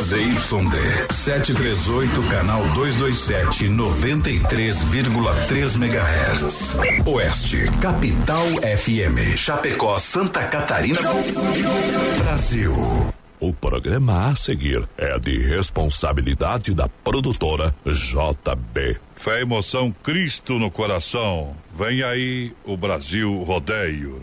ZYD 738, canal 227, 93,3 MHz. Oeste, Capital FM. Chapecó, Santa Catarina, Brasil. O programa a seguir é de responsabilidade da produtora JB. Fé, emoção, Cristo no coração. Vem aí o Brasil Rodeio.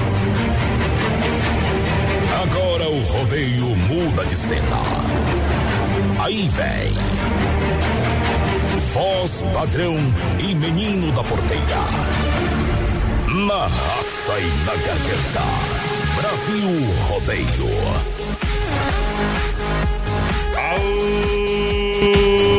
Agora o rodeio muda de cena. Aí vem. Voz padrão e menino da porteira. Na raça e na garganta. Brasil Rodeio. Brasil,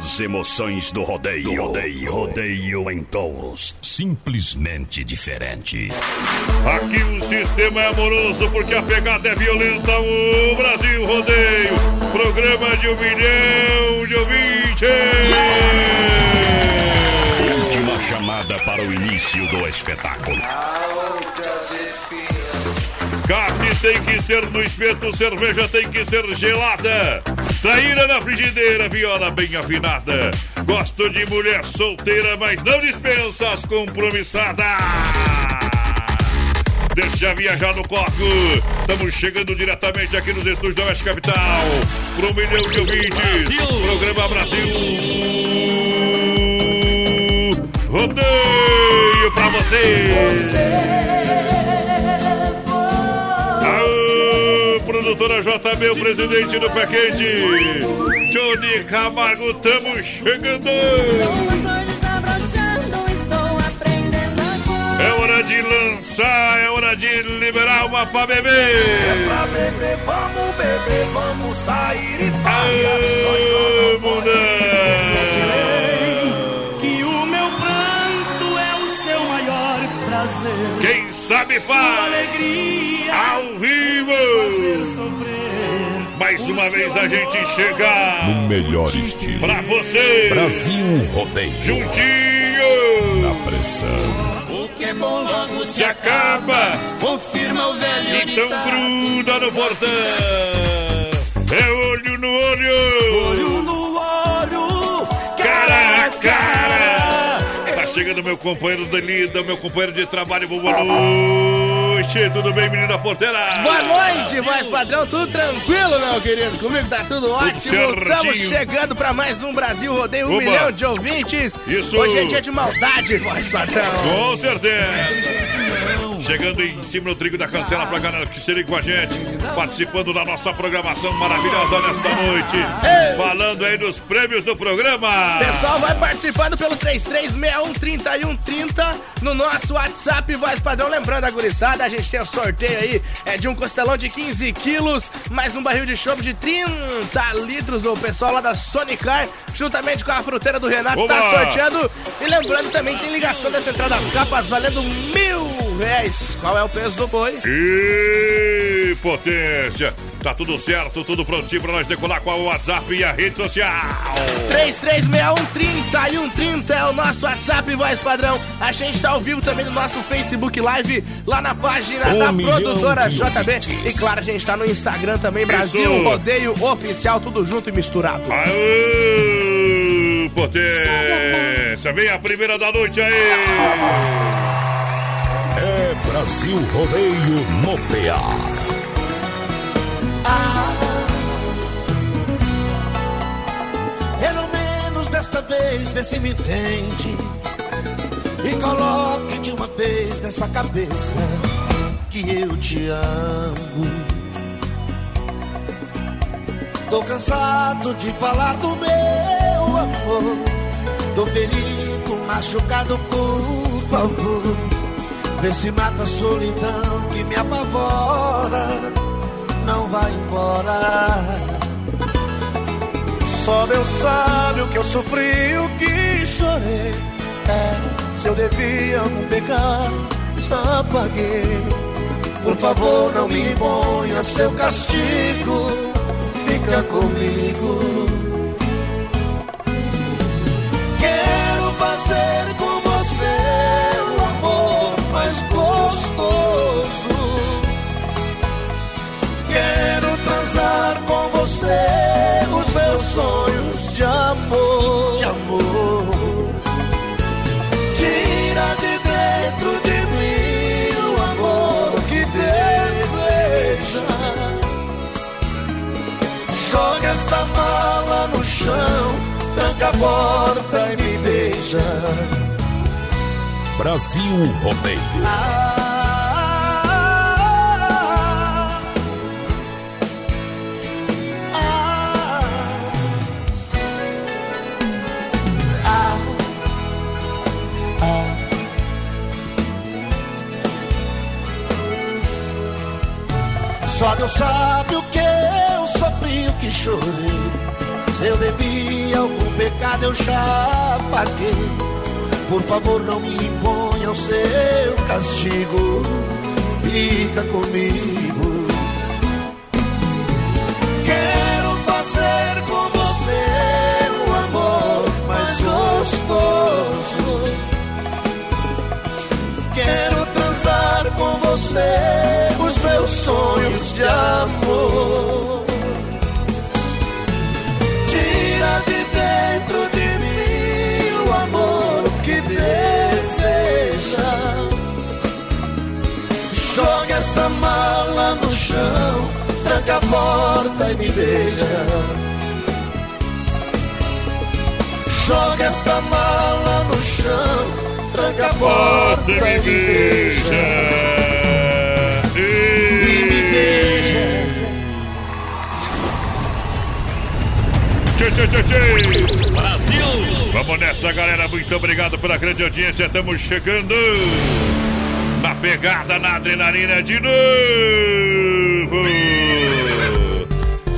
As emoções do rodeio. rodeio. Rodeio em touros. Simplesmente diferente. Aqui o sistema é amoroso porque a pegada é violenta. O Brasil Rodeio, programa de um milhão de ouvintes. Última chamada para o início do espetáculo. Carne tem que ser no espeto, cerveja tem que ser gelada. Traíra na frigideira, viola bem afinada. Gosto de mulher solteira, mas não dispensa as compromissadas. Deixa viajar no coco. Estamos chegando diretamente aqui nos estúdios da Oeste Capital. Para um milhão de ouvintes. Programa Brasil. Rodeio pra você. Aô, produtora JB, o presidente do Pé Quente. Johnny Camargo, estamos chegando. É hora de lançar, é hora de liberar uma pra beber. Pra beber, vamos beber, vamos sair e Aê, sabe faz alegria ao vivo. Mais uma vez a gente chega No melhor estilo. pra você. Brasil Rodeio. Juntinho. Na pressão. O que é bom logo se Se acaba. Confirma o velho Então ditado. gruda no portão. É olho no olho. Olho no olho, chegando meu companheiro de lida, meu companheiro de trabalho. Boa noite. Tudo bem, menina porteira? Boa noite, voz padrão, tudo tranquilo, meu querido? Comigo tá tudo ótimo. Estamos chegando pra mais um Brasil Rodeio, um Oba. milhão de ouvintes. Isso. Hoje é dia de maldade, voz padrão. Com certeza. Chegando em cima do trigo da cancela pra galera que se liga com a gente, participando da nossa programação maravilhosa nesta noite. Ei. Falando aí dos prêmios do programa. Pessoal, vai participando pelo 33613130 no nosso WhatsApp, voz padrão. Lembrando a gurizada, a gente tem o sorteio aí é de um costelão de 15 quilos, mais um barril de chopp de 30 litros. O pessoal lá da Sonicar, juntamente com a fruteira do Renato, tá Oba! sorteando. E lembrando também tem ligação da Central das Capas valendo mil reais. Qual é o peso do boi? E potência. Tá tudo certo, tudo prontinho pra nós decolar com o WhatsApp e a rede social. 33613130 é o nosso WhatsApp, voz padrão. A gente tá ao vivo também no nosso Facebook Live, lá na página Um da produtora JB. ouvintes. E claro, a gente tá no Instagram também, Brasil Isso. Rodeio Oficial, tudo junto e misturado. Aê, potência. Vem a primeira da noite aí. É Brasil Rodeio no PA. Pelo menos dessa vez, vê se me entende. E coloque de uma vez nessa cabeça que eu te amo. Tô cansado de falar do meu amor. Tô ferido, machucado, por favor. Vê se mata a solidão que me apavora. Não vai embora. Só Deus sabe o que eu sofri, o que chorei. É, se eu devia algum pecado, já paguei. Por favor, não me imponha seu castigo fica comigo. Quero fazer com sonhos de amor. De amor. Tira de dentro de mim o amor que deseja. Joga esta mala no chão, tranca a porta e me beija. Brasil Rodeio. Ah, Só Deus sabe o que eu sofri, o que chorei. Se eu devia algum pecado, eu já paguei. Por favor, não me imponha o seu castigo. Fica comigo. Quero fazer com você o amor mais gostoso. Quero transar com você meus sonhos de amor. Tira de dentro de mim o amor que deseja. Joga essa mala no chão, tranca a porta e me beija. Joga esta mala no chão, tranca a porta e me beija. Tchê, tchê, tchê, tchê. Brasil! Vamos nessa, galera. Muito obrigado pela grande audiência. Estamos chegando na pegada, na adrenalina de novo.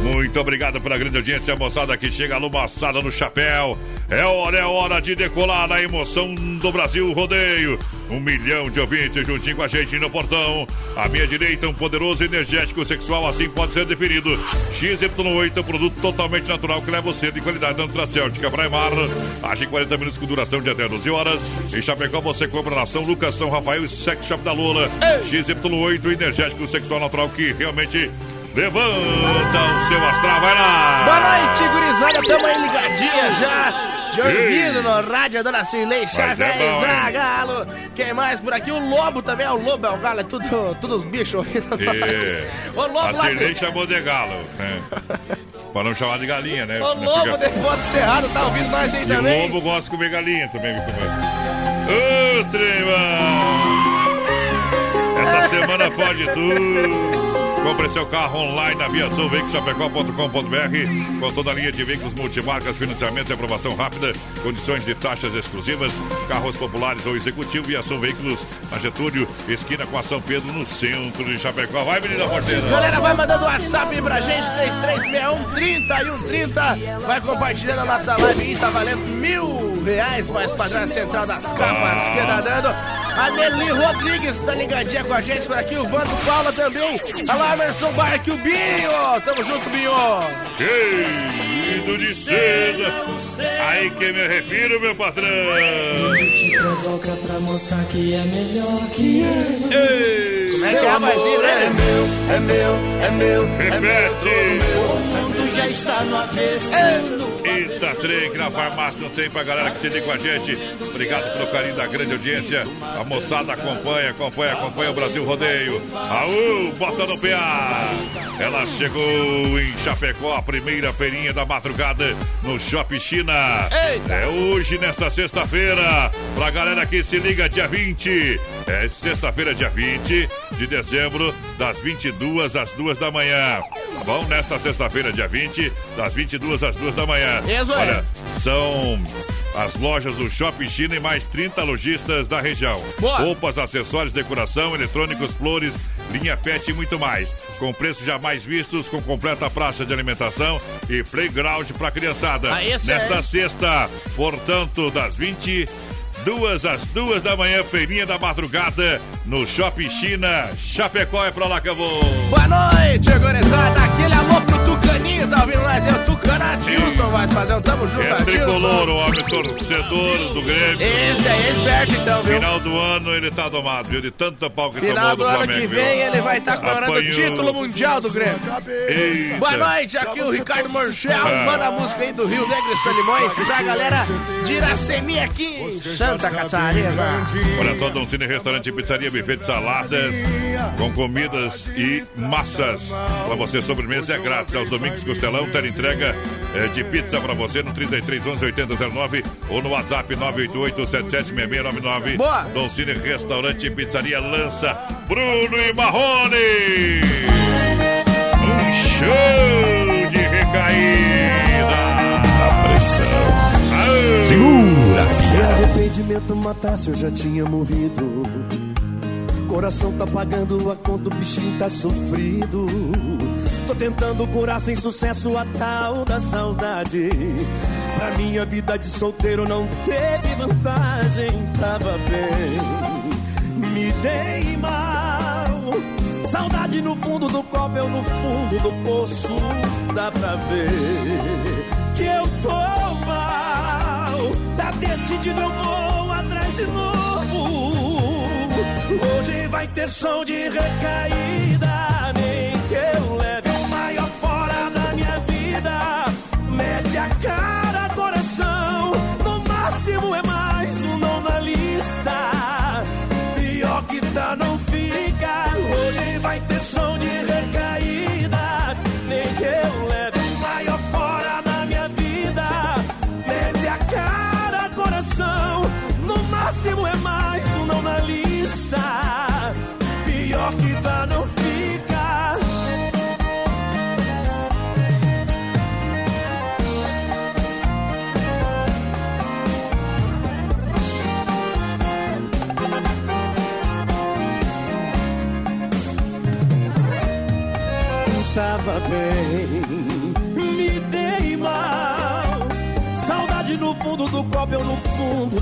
Muito obrigado pela grande audiência, moçada que chega lumaçada no chapéu. É hora, é hora de decolar na emoção do Brasil Rodeio. Um milhão de ouvintes juntinho com a gente no portão. À minha direita, um poderoso energético sexual, assim pode ser definido. XY8, um produto totalmente natural que leva você de qualidade nutracêutica para Mar. Age em 40 minutos com duração de até 12 horas. Em Chapecó você compra na São Lucas, São Rafael e Sex Shop da Lula. XY8, energético sexual natural que realmente levanta o seu astral. Vai lá! Boa noite, gurizada. Tamo aí ligadinha já. De ouvido no rádio, a dona Cirlei Chaves, é galo. Quem mais por aqui? O Lobo também, é o Lobo, é o galo, é tudo, tudo os bichos ouvindo É. O Lobo A lá Cirlei chamou de galo. né? Pra não chamar de galinha, né? O Lobo fica- de Cerrado tá ouvindo nós aí E o também. lobo gosta de comer galinha também? Ô, trema! Essa semana pode tudo. Compre seu carro online na Viação Veículos Chapecó.com.br com toda a linha de veículos multimarcas, financiamento e aprovação rápida, condições de taxas exclusivas, carros populares ou executivo, Viação Veículos na Getúlio, esquina com a São Pedro, no centro de Chapecó. Vai, menina porteira! Galera, vai mandando WhatsApp pra gente, 3361 30 e 130. Vai compartilhando a nossa live aí, tá valendo mil reais, mais padrão central das capas que tá dando. A Nelly Rodrigues tá ligadinha com a gente por aqui, o Vando Paula também. Alô, Emerson Barque, o Binho. Tamo junto, Binho. Querido de César, aí que me refiro, meu patrão. Te provoca pra mostrar que é melhor que é. Ei, Como é que é, É né? meu, é meu, é meu, é meu. repete. O mundo já está no avesso. Eita, trem que na farmácia não tem pra galera que se liga com a gente. Obrigado pelo carinho da grande audiência. A moçada acompanha, acompanha, acompanha o Brasil Rodeio. Aú, bota no PA. Ela chegou em Chapecó, a primeira feirinha da madrugada no Shopping China. É hoje, nesta sexta-feira, pra galera que se liga, dia 20. É sexta-feira, dia 20 de dezembro, das 22 às 2 da manhã. Tá bom? Nesta sexta-feira, dia 20, das 22 às 2 da manhã. Isso. Olha, são as lojas do Shopping China e mais 30 lojistas da região. Boa. Roupas, acessórios, decoração, eletrônicos, flores, linha pet e muito mais. Com preços jamais vistos, com completa praça de alimentação e playground para criançada. Aí sim. Nesta sexta, portanto, das 20 Duas às duas da manhã, feirinha da madrugada, no Shopping China. Chapecó é pra lá que eu vou. Boa noite, gurizada. Aquele alô pro Tucaninho, tá ouvindo nós? É o Tucanatilson, mais padrão. Tamo junto, É tricolor, o homem torcedor do Grêmio. Esse aí é esperto, então, viu? Final do ano ele tá domado, viu? De tanta pau que Final tomou do do ano Flamengo. que viu? vem ele vai estar comemorando o título mundial do Grêmio. Eita. Boa noite, aqui o Ricardo Morchel, Ah. manda a música aí do Rio Negro e Solimões, pra galera de Iracemi aqui em Santa Catarina. Olha só, Dom Cine Restaurante e Pizzaria, buffet de saladas, com comidas e massas. Pra você, sobremesa é grátis. Aos domingos, Costelão, ter entrega eh, de pizza pra você no 33 11 8009 ou no WhatsApp 988 776699. Boa. Dom Cine Restaurante e Pizzaria lança Bruno e Marrone. Um show de recaída. Aê! Segura! Se arrependimento matasse, eu já tinha morrido. Coração tá pagando a conta, o bichinho tá sofrido. Tô tentando curar sem sucesso a tal da saudade. Pra minha vida de solteiro não teve vantagem, tava bem. Me dei mal. Saudade no fundo do copo, eu no fundo do poço. Dá pra ver que eu tô mal. Tá decidido, eu vou atrás de novo. Hoje vai ter som de recaída. Lista. Pior que tá, não fica. Tava bem,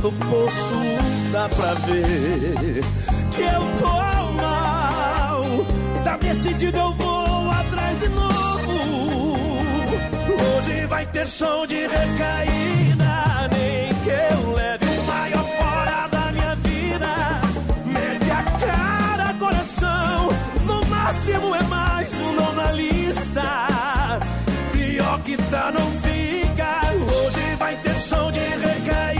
do poço. Dá pra ver que eu tô mal. Tá decidido, eu vou atrás de novo. Hoje vai ter som de recaída. Nem que eu leve o maior fora da minha vida. Mete a cara, coração. No máximo é mais um não na lista. Pior que tá, não fica. Hoje vai ter som de recaída.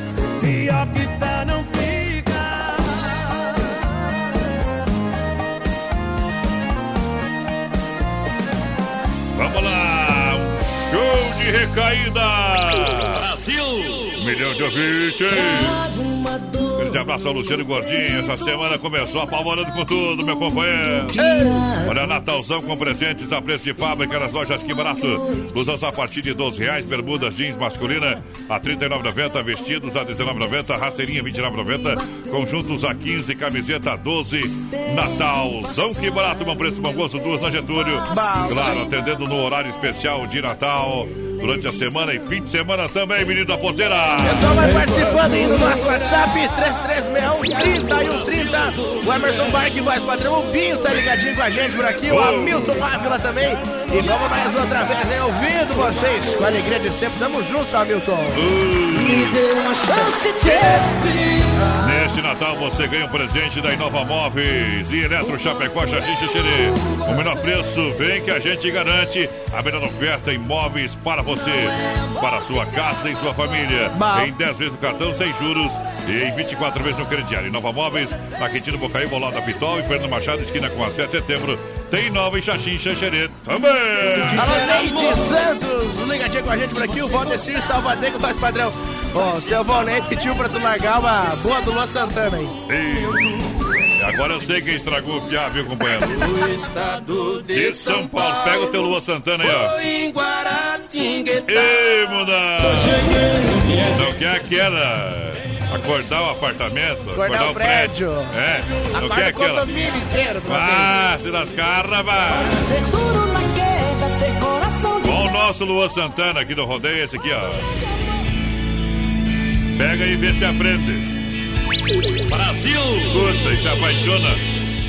Recaída. Brasil! Milhão de ouvintes. Grande abraço ao Luciano Gordinho. Essa semana começou apavorando com tudo, meu companheiro. Olha, Natalzão com presentes a preço de fábrica nas lojas Que Barato. Blusas a partir de 12 reais, bermudas jeans masculina a R$ 39,90, vestidos a R$ 19,90, rasteirinha R$ 29,90, conjuntos a 15, camiseta a 12. Natalzão Que Barato, bom preço, bom gosto, duas na Getúlio. Claro, atendendo no horário especial de Natal. Durante a semana e fim de semana também, menino da porteira. Pessoal vai participando aí no nosso WhatsApp, 3361 30 O Emerson Bike, voz padrão, o Pinho tá ligadinho com a gente por aqui, o Hamilton Ávila também. E vamos mais outra vez aí ouvindo vocês com a alegria de sempre. Tamo junto, Hamilton. Me dê uma chance de. Neste Natal você ganha um presente da Inova Móveis e Eletro Chapecó Xaxim Xixerê. O menor preço vem que a gente garante a melhor oferta em móveis para você, para a sua casa e sua família. Bom. Em 10 vezes no cartão sem juros e em 24 vezes no crediário. Inova Móveis, na Quintino Bocaíba, ao lado da Pitol e Fernando Machado, esquina com a 7 de setembro. Tem nova em Xaxim Xixerê também. Alô, Neide Santos, ligadinha com a gente por aqui. O Valdecir Salvadeiro faz padrão. Ô, seu Valente pediu pra tu largar uma boa do Luan Santana aí. Agora eu sei quem estragou o piá, viu, companheiro? O estado De São Paulo, pega o teu Lua Santana aí, ó. em Guaratinguetá. Ei, muda! Não quer aquela. Acordar o apartamento, acordar, o prédio. É, não Acorda quer o aquela. condomínio inteiro. Ah, se lascar, de Olha o nosso Lua Santana aqui do rodeio, esse aqui, ó. Pega e vê se aprende. Brasil! Escuta e se apaixona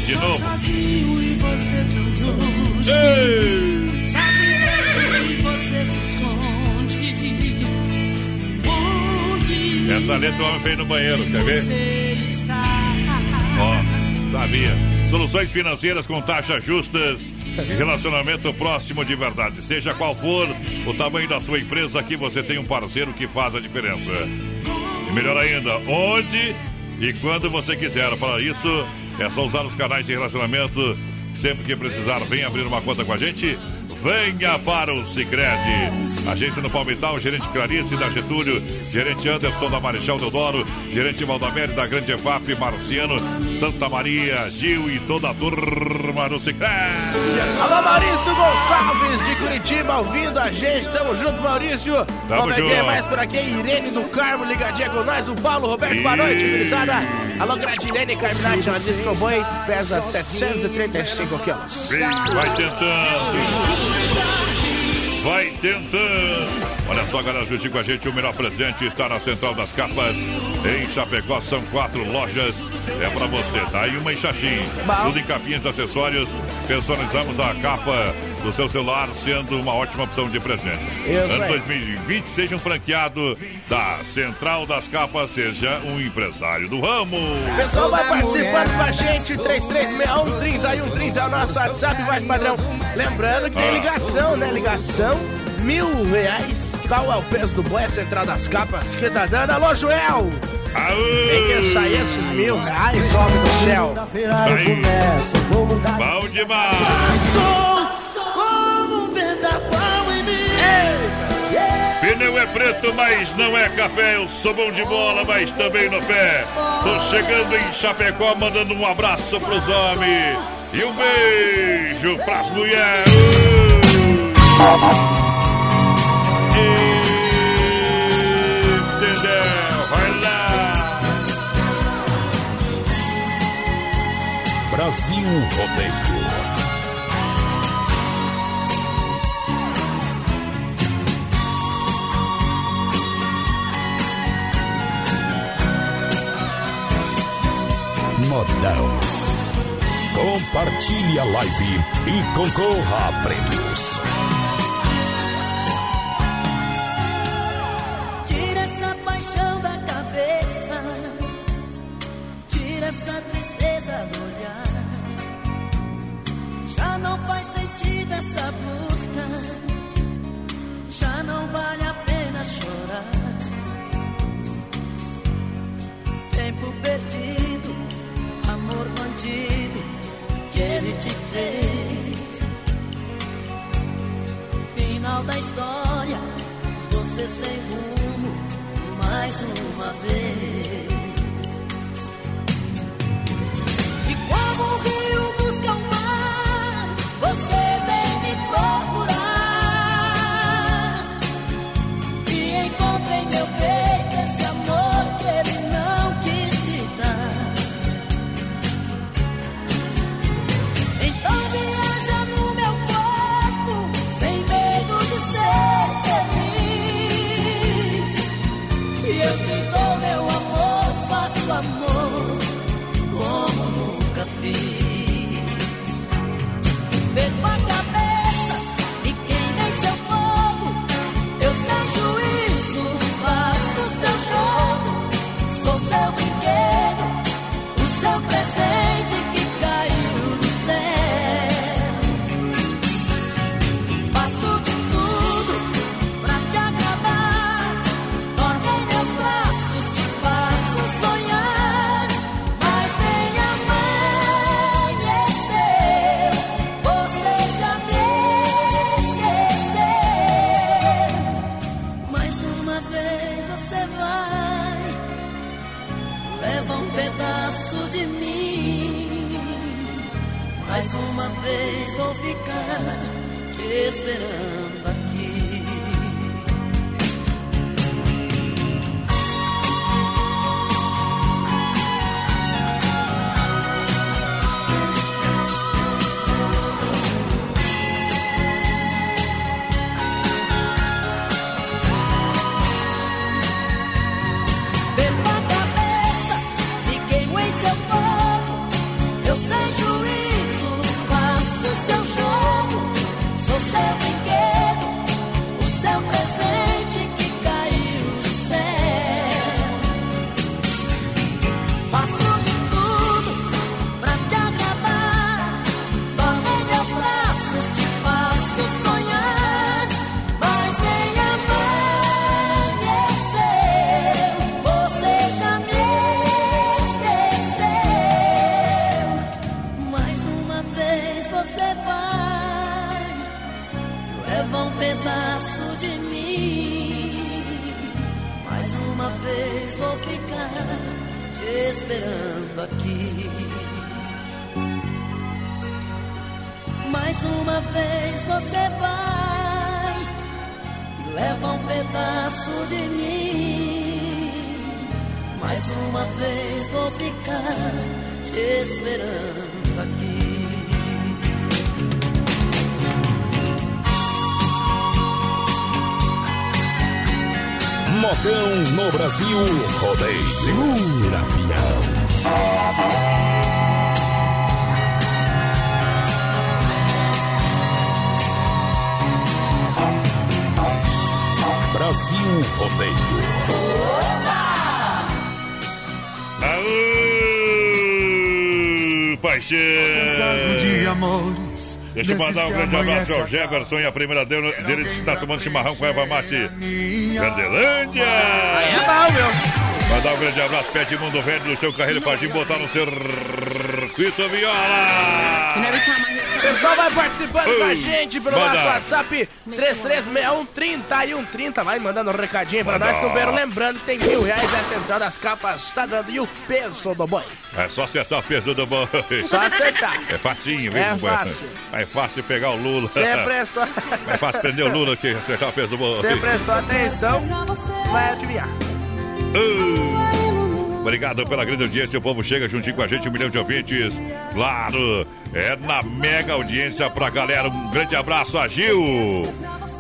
de novo. Sozinho e você tão longe. Ei! Sabe mesmo que você se esconde. Onde Essa letra o homem fez no banheiro, quer ver? você está? Ó, sabia. Soluções financeiras com taxas justas relacionamento próximo de verdade. Seja qual for o tamanho da sua empresa, aqui você tem um parceiro que faz a diferença. E melhor ainda, onde e quando você quiser. Para isso, é só usar os canais de relacionamento. Sempre que precisar, vem abrir uma conta com a gente. Venha para o Sicredi. Agência no Palmital, gerente Clarice da Getúlio, gerente Anderson da Marechal Deodoro, gerente Valdamere da Grande EFAP, Marciano, Santa Maria, Gil e toda a turma do Sicredi. Alô, Maurício Gonçalves de Curitiba, ouvindo a gente. Tamo junto, Maurício. Vamos ver quem é junto. mais por aqui. Irene do Carmo, ligadinha com nós. O Paulo Roberto, boa noite, gurizada. Alô, Gratilene Carminati, ela disse que o boi pesa 735 quilos. Vai tentando. Vai tentando. Olha só, galera, juntinho com a gente, o melhor presente está na Central das Capas. Em Chapecó, são quatro lojas. É pra você, tá? E uma em Xaxim. Tudo em capinhas e acessórios. Personalizamos a capa do seu celular, sendo uma ótima opção de presente. Isso ano aí. 2020, seja um franqueado da Central das Capas, seja um empresário do ramo. O pessoal vai participando com a gente, 3361 3130 é o nosso WhatsApp, mais padrão. Lembrando que tem Ah. ligação, né? Ligação, mil reais. É o peso do boi? É Central das Capas que tá dando. Alô, Joel! Tem que Aô! sair esses mil reais, homem do céu. Sai. Bom demais! Como um vendaval em mim. Pneu é preto, mas não é café. Eu sou bom de bola, mas também no pé. Tô chegando em Chapecó, mandando um abraço pros homens. E um beijo pras mulheres. Brasil Rodeio. Modão. Compartilhe a live e concorra a prêmios. De amores. Deixa eu mandar um grande abraço ao Jefferson e a primeira dele, dele que está tomando chimarrão com erva mate Verdelândia. É meu. Mandar um grande abraço, de Mundo Velho do seu carreiro gente botar no circuito viola. O pessoal vai participando com a gente pelo manda. nosso WhatsApp 3361 3130. Vai mandando um recadinho pra Manda. nós, companheiro. Lembrando que tem mil reais a central das capas, tá dando e o peso do boi. É só acertar o peso do boi. Só acertar. É facinho, viu? É fácil. É fácil pegar o Lula. Você prestou, É fácil prender o Lula que acertar o peso do boi. você prestou atenção, vai adivinhar. Uh, Obrigado pela grande audiência. O povo chega juntinho com a gente, um milhão de ouvintes. Claro, é na mega audiência pra galera. Um grande abraço a Gil.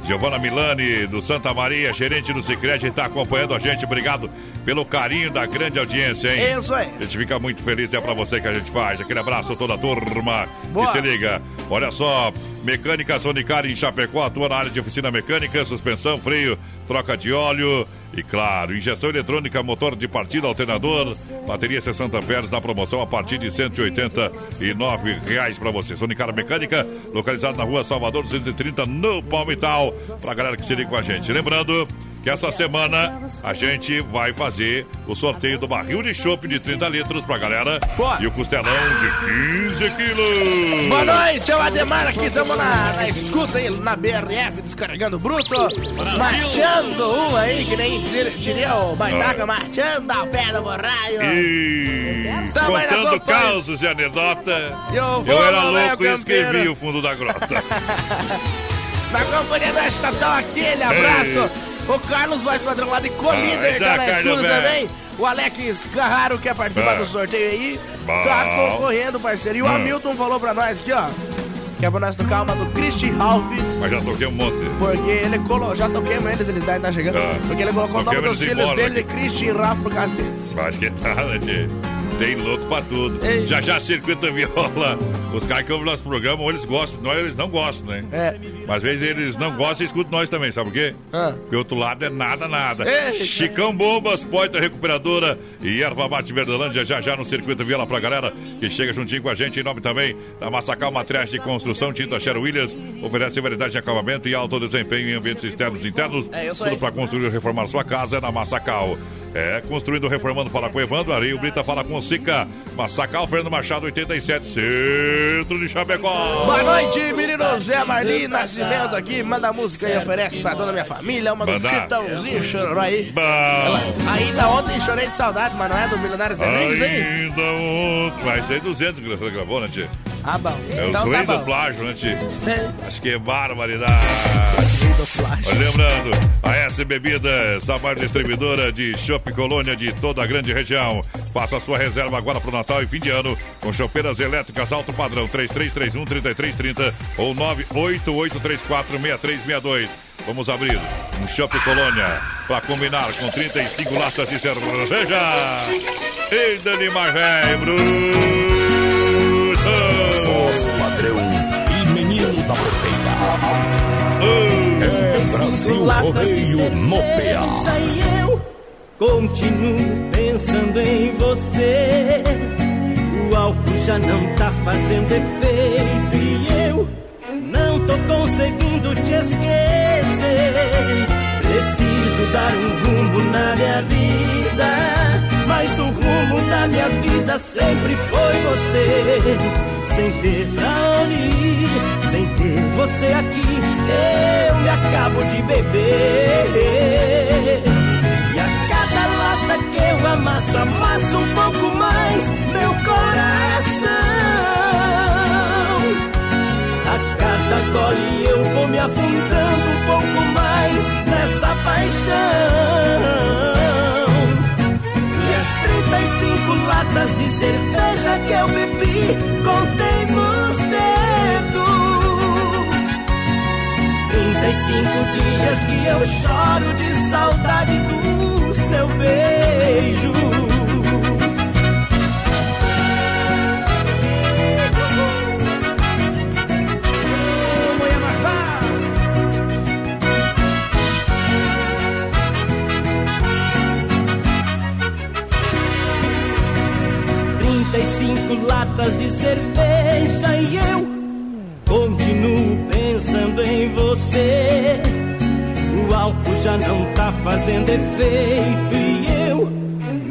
Giovana Milani, do Santa Maria, gerente do Cicred, está acompanhando a gente. Obrigado pelo carinho da grande audiência, hein? Isso aí. A gente fica muito feliz, é pra você que a gente faz. Aquele abraço a toda a turma. Boa. E se liga, olha só, Mecânica Sonicar em Chapecó atua na área de oficina mecânica, suspensão, freio, troca de óleo. E claro, injeção eletrônica, motor de partida, alternador, bateria 60 amperes na promoção a partir de 189 reais para você. Sonicar Mecânica, localizado na rua Salvador 230, no Palmital, pra galera que se liga com a gente. Lembrando que essa semana a gente vai fazer o sorteio do barril de chopp de 30 litros pra galera Boa. e o costelão de 15 quilos. Boa noite, é o Ademar aqui, estamos na, na escuta aí, na BRF, descarregando bruto, marchando um aí, que nem dir- diria o Baitaca, marchando ao pé do borraio. E contando causos e anedota, Eu eu era louco e escrevi o fundo da grota. Na companhia da estação, aquele abraço. O Carlos Vaz Padrão lá de Colíder, Ah, tá na Carlos, escuta também. O Alex Carraro quer participar Ah. do sorteio aí. Bom. Tá concorrendo, parceiro. E o Ah. Hamilton falou pra nós aqui, ó. Que é pra nós tocar uma do Christian Ralph. Mas já toquei um monte. Porque ele colocou. Já toquei eles, eles devem estar chegando. Ah. Porque ele colocou o nome dos filhos embora dele de aqui. Christian Ralph por causa deles. Acho que tá, né, tchê? Tem louco pra tudo. Ei. Já já circuito viola. Os caras que ouvem nosso programa, ou eles gostam, nós eles não gostam, né? É. Mas às vezes eles não gostam e escutam nós também, sabe por quê? Ah. Porque o outro lado é nada, nada. Eita. Chicão Bombas, Poita Recuperadora e Erva Mate Verdelândia, já já no circuito viola pra galera que chega juntinho com a gente, em nome também da Massacal Materiais de Construção, Tinta Sher Williams, oferece variedade de acabamento e alto desempenho em ambientes externos e internos. É, Tudo pra construir e reformar sua casa é na Massacal. É, construindo, reformando, fala com Evandro. Areio Brita fala com Sica. Massacal, Fernando Machado, 87, centro de Chapecó. Boa noite, menino Zé Marli Nascimento aqui. Manda música e oferece pra toda a minha família. Uma do. Chitãozinho chororó aí. Ela, ainda ontem chorei de saudade, mas não é do Milionário Zé? Ainda outro. Vai ser 200 que gravou, né, tio? Ah, bom. É então os tá do plágio, né, tio? É, Acho que é barbaridade. Lembrando, a S Bebidas, a maior distribuidora de chopp Colônia de toda a grande região. Faça a sua reserva agora para o Natal e fim de ano com chopeiras elétricas alto padrão 3331-3330 ou 988346362. Vamos abrir um Shopping Colônia para combinar com 35 latas de cerveja. E Dani bruto. Voz padrão e menino da porteira. É Brasil Rodeio no PA. E eu continuo pensando em você. O álcool já não tá fazendo efeito e eu não tô conseguindo te esquecer. Preciso dar um rumo na minha vida, mas o rumo da minha vida sempre foi você. Sem ter pra onde ir, sem ter você aqui, eu me acabo de beber. E a cada lata que eu amasso, amasso um pouco mais meu coração. A cada gole eu vou me afundando um pouco mais nessa paixão. E as 35 latas de cerveja que eu bebi, contei nos dedos. 35 dias que eu choro de saudade do seu beijo. Latas de cerveja e eu Continuo pensando em você. O álcool já não tá fazendo efeito e eu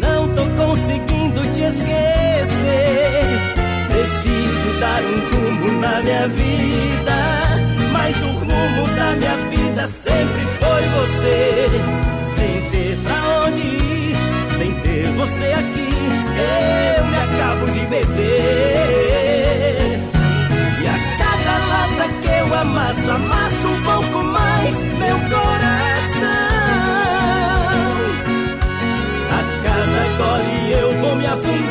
não tô conseguindo te esquecer. Preciso dar um rumo na minha vida, mas o rumo da minha vida sempre foi você. Sem ter pra onde ir, sem ter você aqui, eu acabo de beber. E a cada lata que eu amasso, amasso um pouco mais meu coração. A cada gole eu vou me afundando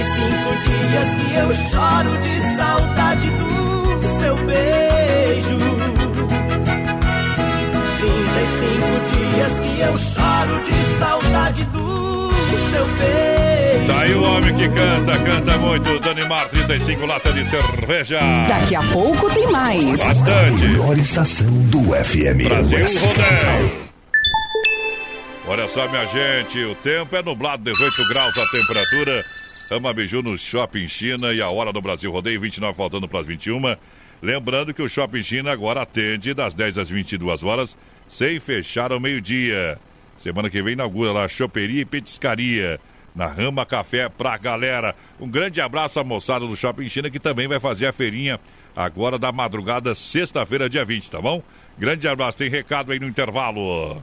35 dias que eu choro de saudade do seu beijo. 35 dias que eu choro de saudade do seu beijo. Tá aí o homem que canta, canta muito. Danimar, 35 latas de cerveja. Daqui a pouco tem mais. Bastante. Melhor estação do FM. Brasil Rodeio. Olha só, minha gente, o tempo é nublado, 18 graus a temperatura. Ama Biju no Shopping China e a hora do Brasil Rodeio, 29 faltando para as 21. Lembrando que o Shopping China agora atende das 10 às 22 horas, sem fechar ao meio-dia. Semana que vem inaugura lá choperia e petiscaria na Rama Café pra galera. Um grande abraço à moçada do Shopping China que também vai fazer a feirinha agora da madrugada, sexta-feira, dia 20, tá bom? Grande abraço, tem recado aí no intervalo.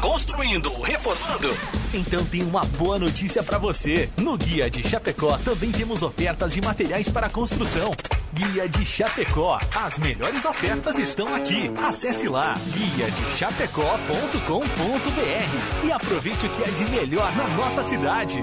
Construindo, reformando? Então tem uma boa notícia para você. No Guia de Chapecó também temos ofertas de materiais para construção. Guia de Chapecó. As melhores ofertas estão aqui. Acesse lá guia de chapecó.com.br e aproveite o que é de melhor na nossa cidade.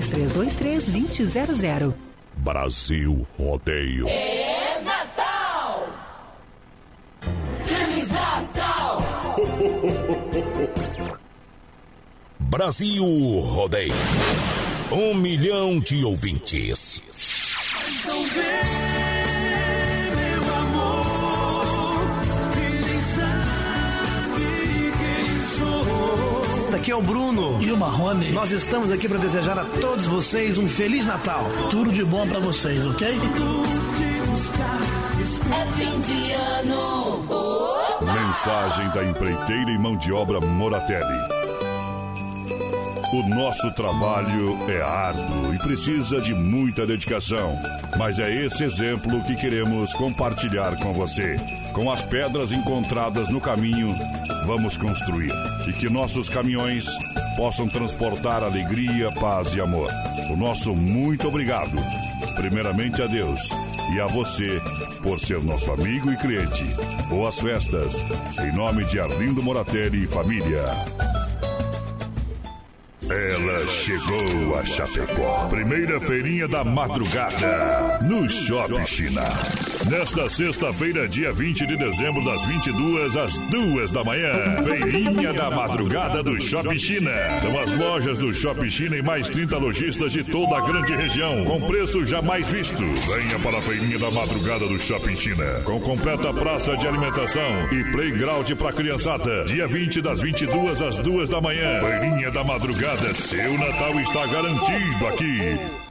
2000. Brasil Rodeio. É Natal! Feliz Natal! Brasil Rodeio. Um milhão de ouvintes. Então Aqui é o Bruno e o Marrone. Nós estamos aqui para desejar a todos vocês um Feliz Natal. Tudo de bom para vocês, ok? É fim de ano. Mensagem da empreiteira e mão de obra Moratelli. O nosso trabalho é árduo e precisa de muita dedicação, mas é esse exemplo que queremos compartilhar com você. Com as pedras encontradas no caminho, vamos construir e que nossos caminhões possam transportar alegria, paz e amor. O nosso muito obrigado, primeiramente a Deus e a você por ser nosso amigo e cliente. Boas festas, em nome de Arlindo Moratelli e família. Ela chegou a Chapecó. Primeira feirinha da madrugada. No Shopping China. Nesta sexta-feira, dia 20 de dezembro, das 22 às 2 da manhã. Feirinha da madrugada do Shopping China. São as lojas do Shopping China e mais 30 lojistas de toda a grande região. Com preço jamais visto. Venha para a feirinha da madrugada do Shopping China. Com completa praça de alimentação e playground para criançada. Dia 20 das 22 às 2 da manhã. Feirinha da madrugada. Seu Natal está garantido aqui.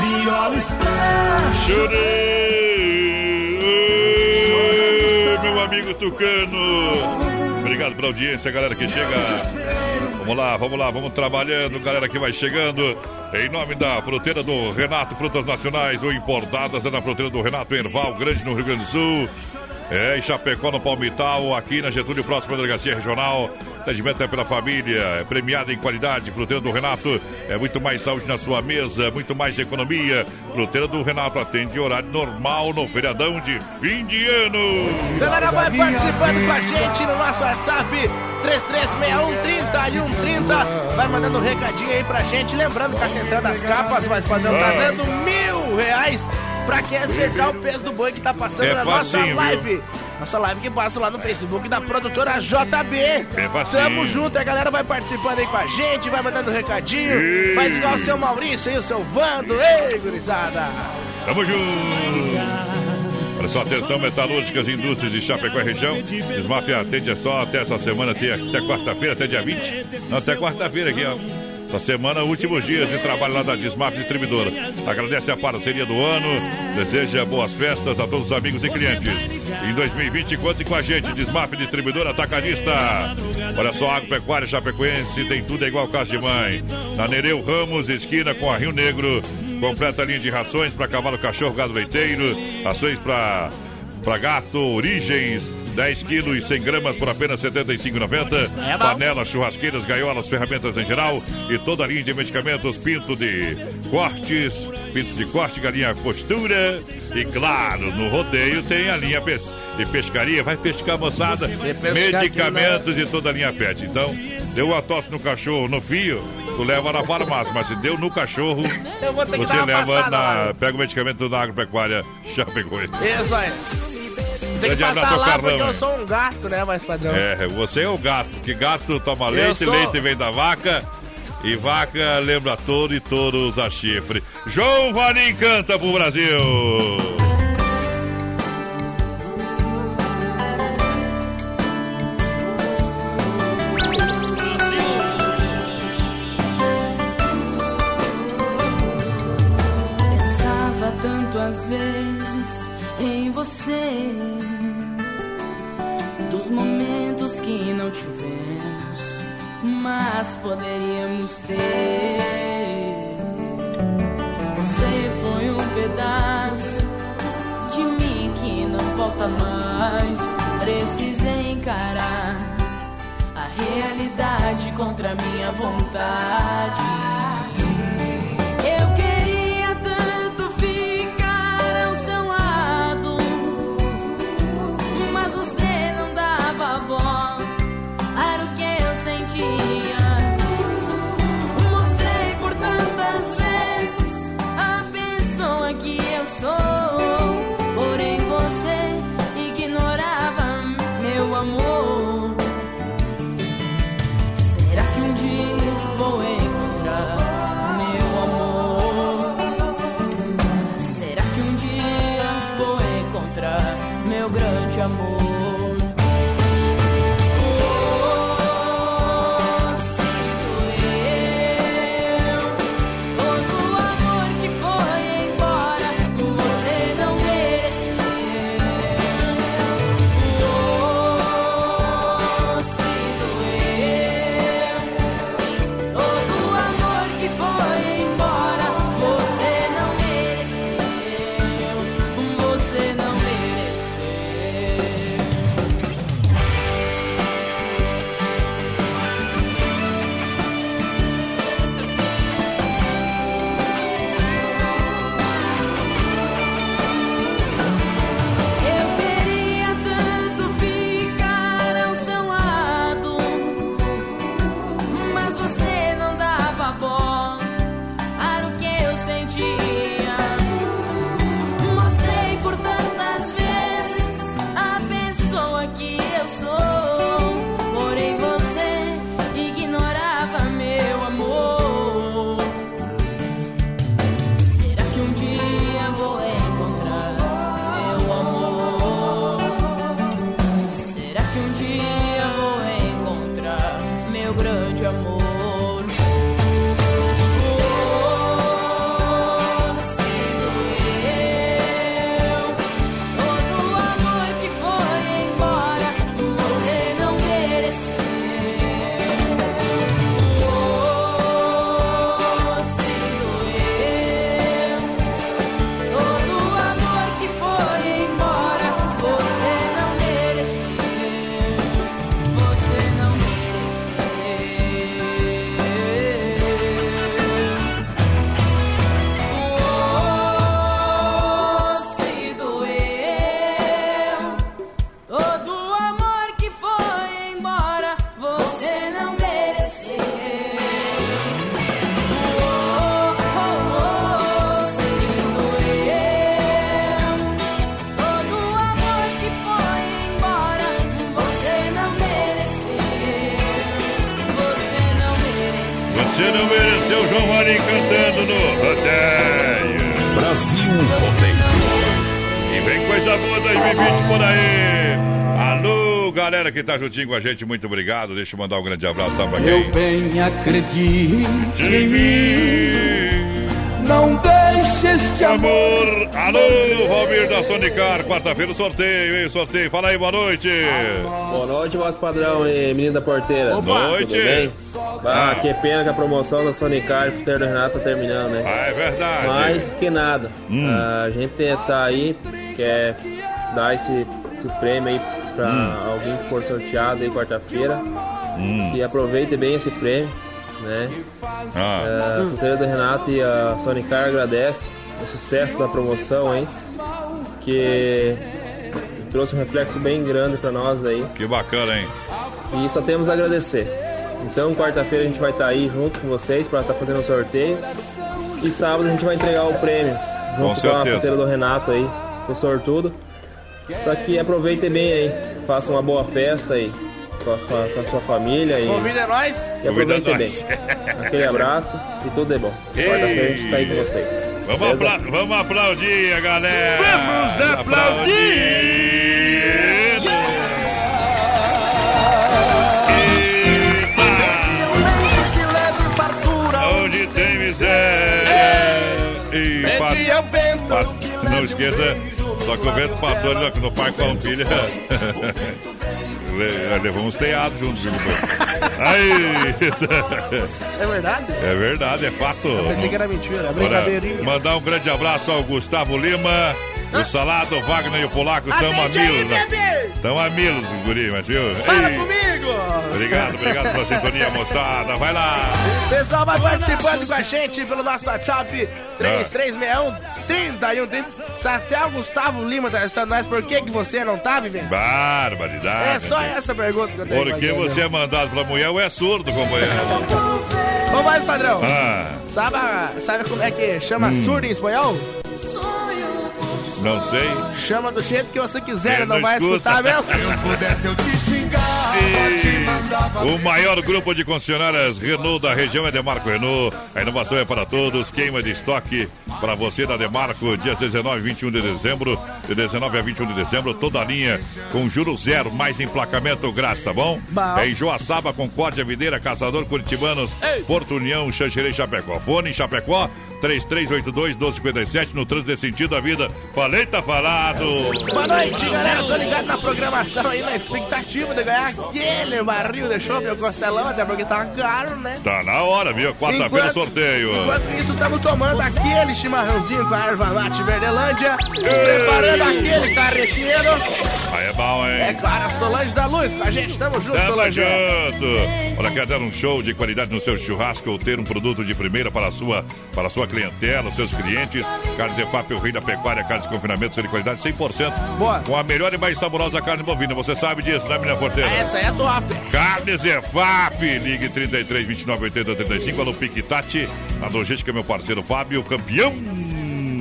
Viola Chorei, meu amigo Tucano. Obrigado pela audiência, galera que chega. Vamos lá, vamos lá, vamos trabalhando, galera que vai chegando. Em nome da fruteira do Renato Frutas Nacionais, ou importadas é na fruteira do Renato Erval Grande, no Rio Grande do Sul. É, em Chapecó, no Palmital, aqui na Getúlio, próxima Delegacia Regional. Atendimento é pela família, é premiada em qualidade. Fruteira do Renato é muito mais saúde na sua mesa, muito mais economia. Fruteira do Renato atende horário normal no feriadão de fim de ano. Galera, vai participando com a gente no nosso WhatsApp 336130 e 130. Vai mandando um recadinho aí pra gente. Lembrando que a Central das Capas, mas padrão tá Ah. dando mil reais pra quem acertar o peso do boi que tá passando É na nossa facinho, viu? Nossa live que passa lá no Facebook da produtora JB. É. Tamo junto, a galera vai participando aí com a gente, vai mandando recadinho. Ei. Faz igual o seu Maurício e o seu Vando. Ei, gurizada. Tamo junto! Olha só, atenção, metalúrgicas e indústrias de Chapecó e região. Desmaf atende é só até essa semana, até, até quarta-feira, até dia 20. Não, até quarta-feira aqui, ó. Essa semana, últimos dias de trabalho lá da Desmaf Distribuidora. Agradece a parceria do ano, deseja boas festas a todos os amigos e clientes. Em 2020, conte com a gente, Desmaf Distribuidora Atacadista. Olha só, Agropecuária Chapecoense, tem tudo é igual casa de mãe. Na Nereu Ramos, esquina com a Rio Negro. Completa linha de rações para cavalo, cachorro, gado leiteiro. Rações para gato, origens. 10 quilos e 100 gramas por apenas R$ 75,90. É bom. Panelas, churrasqueiras, gaiolas, ferramentas em geral e toda a linha de medicamentos, pinto de cortes, pintos de corte, galinha costura. E claro, no rodeio tem a linha de pescaria. Vai pescar, moçada. pescar Medicamentos e toda a linha pet. Então, deu uma tosse no cachorro no fio, tu leva na farmácia. Mas se deu no cachorro, você leva passada na. Pega o medicamento da agropecuária Chapecoense. Isso aí. Tem que passar lá Carlão, porque eu sou um gato, né, mais padrão? É, você é o gato, que gato toma leite, sou- leite vem da vaca. E vaca lembra touro e touros a chifre. João Valim canta pro Brasil. Mas poderíamos ter. Você foi um pedaço de mim que não volta mais. Precisei encarar a realidade contra a minha vontade. Que tá juntinho com a gente, muito obrigado. Deixa eu mandar um grande abraço sabe pra Eu quem? bem acredito em mim. Não deixe este amor. Alô, Valmir da Sonicar. Quarta-feira sorteio, hein? Sorteio. Fala aí, boa noite. Boa noite, vosso padrão e menino da porteira. Boa noite. Tudo bem? Ah, Ah. que pena que a promoção da Sonicar e do Renato tá terminando, né? Ah, é verdade. Mais que nada. Hum. A gente tá aí, quer dar esse, esse prêmio aí pra Hum. alguém que for sorteado aí quarta-feira. Hum. Que aproveite bem esse prêmio, né? Ah. A porteira do Renato e a Sonicar agradece o sucesso da promoção aí. Que trouxe um reflexo bem grande pra nós aí. Que bacana, hein? E só temos a agradecer. Então, quarta-feira a gente vai estar aí junto com vocês para estar fazendo o sorteio. E sábado a gente vai entregar o prêmio Com junto com, a certeza. porteira do Renato aí, o sortudo. Para que aproveitem bem aí, façam uma boa festa aí com a sua, com a sua família e, Convida nós. e aproveitem bem. Aquele abraço e tudo é bom. Quarta-feira a gente está aí com vocês. Vamos, apla- vamos aplaudir a galera. Vamos aplaudir. Onde tem miséria. E ao vento. passa- Não esqueça, só que o vento passou ali no, no Parque Farroupilha. Le- Levou uns teados juntos. viu? Aí! É verdade? É verdade, é fato. Eu pensei que era mentira, é brincadeirinha. mandar um grande abraço ao Gustavo Lima, o Salado, o Wagner e o Polaco estão a bebê! Estão a os guri, mas viu? Fala comigo! Obrigado, obrigado pela sintonia, moçada. Vai lá. Pessoal, vai participando com a gente pelo nosso WhatsApp 3361 3130. Se até o Gustavo Lima tá estando nós, por que, que você não tá vivendo? Barbaridade. É só essa pergunta que eu tenho. Pra fazer. você é mandado pela mulher ou é surdo, companheiro? Ô, mais padrão. Ah, Sabe, sabe como é que chama Hum. surdo em espanhol? Não sei. Chama do jeito que você quiser, não, não, vai escuta. escutar mesmo. Se eu pudesse, eu te xingava, e... te O maior grupo de concessionárias Renault da região é Demarco Renault. A inovação é para todos. Queima de estoque para você da Demarco, dias 19 e 21 de dezembro. De 19 a 21 de dezembro, toda a linha com juro zero, mais emplacamento grátis, tá bom? bom. É em Joaçaba, Concórdia, Videira, Caçador, Curitibanos, Ei. Porto União, Xanxerê, Chapecó. Fone, Chapecó, 3382 1257 no trânsito desse sentido da vida. Falei, tá falado. Boa noite, galera. Tô ligado na programação aí, na expectativa de ganhar aquele barril de chope, meu costelão, até porque tá caro, né? Tá na hora, viu? Quarta-feira sorteio. Enquanto isso, estamos tomando aquele chimarrãozinho com a erva mate Verdelândia, preparando aquele carreteiro. Aí é bom, hein? É claro, a Solange da Luz, com a gente, tamo junto, tamo Solange. junto. Olha, quer dar um show de qualidade no seu churrasco ou ter um produto de primeira para a sua, para a sua clientela, os seus clientes? Carnes EFAP, o rei da pecuária, carnes de confinamento, ser de qualidade 100%. Boa. Com a melhor e mais saborosa carne bovina. Você sabe disso, né, minha porteira? Essa aí é top. Carnes EFAP, ligue 33 29 80 35, alô Piquitati, a logística, meu parceiro Fábio, campeão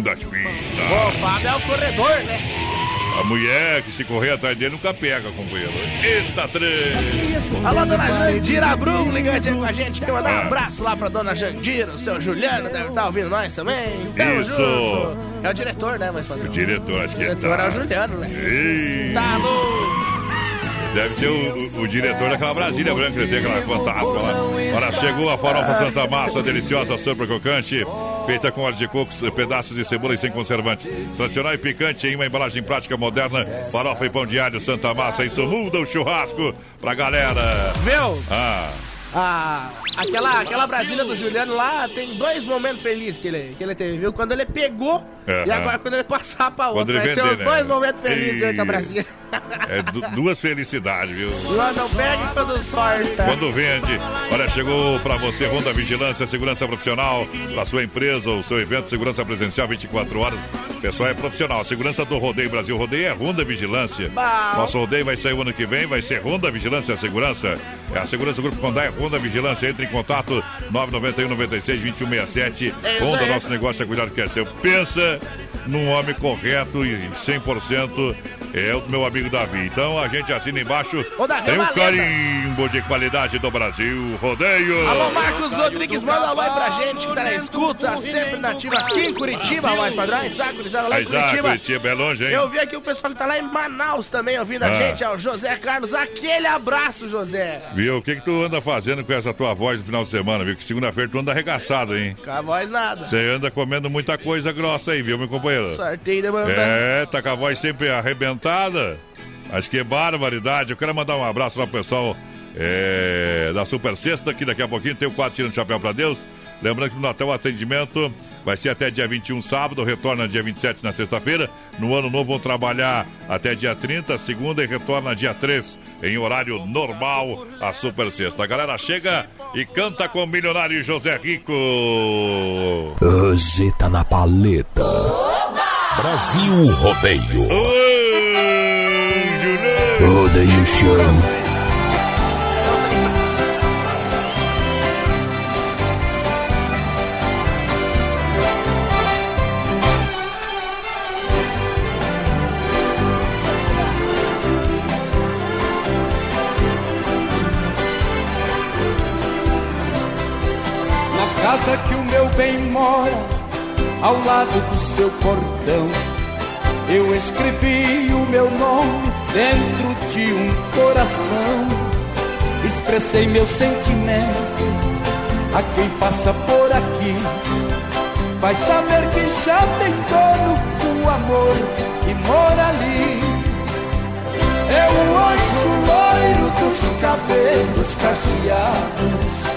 das pistas. Bom, o Fábio é o corredor, né? A mulher que se correr atrás dele nunca pega, companheiro. Eita, três! Alô, dona Jandira Brum, ligante aí com a gente. Quer mandar um Ah. abraço lá pra dona Jandira, o seu Juliano, deve estar ouvindo nós também. Tamo Isso. junto. É o diretor, né, mas O diretor, acho O que diretor tá. é o Juliano, né? Ei. Tá louco. Deve ser o, o- o diretor daquela Brasília Branca, ele tem aquela fantasma lá. Olha, chegou a farofa Santa Massa, deliciosa, super crocante, feita com óleo de coco, pedaços de cebola e sem conservante. Tradicional e picante em uma embalagem prática moderna. Farofa e pão de alho Santa Massa, isso muda o churrasco pra galera. Viu? Ah, Aquela, aquela Brasília do Juliano lá tem dois momentos felizes que ele, que ele teve, viu? Quando ele pegou e Aham. agora quando ele passar pra outra. ele Vai ser os né? dois momentos felizes dentro da Ih. Brasília. é du- duas felicidades, viu? Lá não pega e quando sorta. Quando vende, olha, chegou para você Ronda Vigilância, segurança profissional, para sua empresa, o seu evento, segurança presencial 24 horas. O pessoal é profissional. A segurança do Rodeio Brasil Rodeio é Ronda Vigilância. Bom. Nosso rodeio vai sair o ano que vem, vai ser Ronda Vigilância Segurança. É a segurança do Grupo Condai, Ronda Vigilância. Entre em contato 991 96 2167. É isso Ronda, aí. nosso negócio é cuidar do que é seu. Pensa num homem correto e 100% é o meu amigo Davi. Então a gente assina embaixo. Ô, Davi, tem um valeu, carimbo de qualidade do Brasil. Rodeio. Alô, Marcos Rodrigues, manda um alô aí pra gente que tá na escuta, sempre nativa aqui em Curitiba, mais padrões, sabe? Gurizada lá em Mas, ah, Curitiba. Curitiba é longe, hein? Eu vi aqui o pessoal que tá lá em Manaus também ouvindo a Ah. gente, é o José Carlos. Aquele abraço, José. Viu? O que que tu anda fazendo com essa tua voz no final de semana, viu? Que segunda-feira tu anda arregaçado, hein? Com a voz nada. Você anda comendo muita coisa grossa aí, viu, meu companheiro? Sorteio mandar. É, tá com a voz sempre arrebentada. Acho que é barbaridade. Eu quero mandar um abraço lá pro pessoal é, da Super Sexta, que daqui a pouquinho tem o quadro Tirando Chapéu pra Deus. Lembrando que no Natal o atendimento vai ser até dia 21, sábado, retorna dia 27 na sexta-feira. No ano novo vão trabalhar até dia 30, segunda, e retorna dia 3, em horário normal, a Super Sexta. A galera chega e canta com o milionário José Rico. Roseta na paleta. Brasil Rodeio. Rodeio Show. Casa que o meu bem mora, ao lado do seu portão, eu escrevi o meu nome dentro de um coração. Expressei meu sentimento a quem passa por aqui. Vai saber que já tem dono o amor que mora ali. É o anjo loiro dos cabelos cacheados.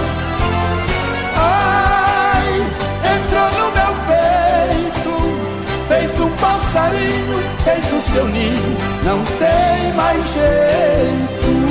Passarinho, fez o seu ninho, não tem mais jeito.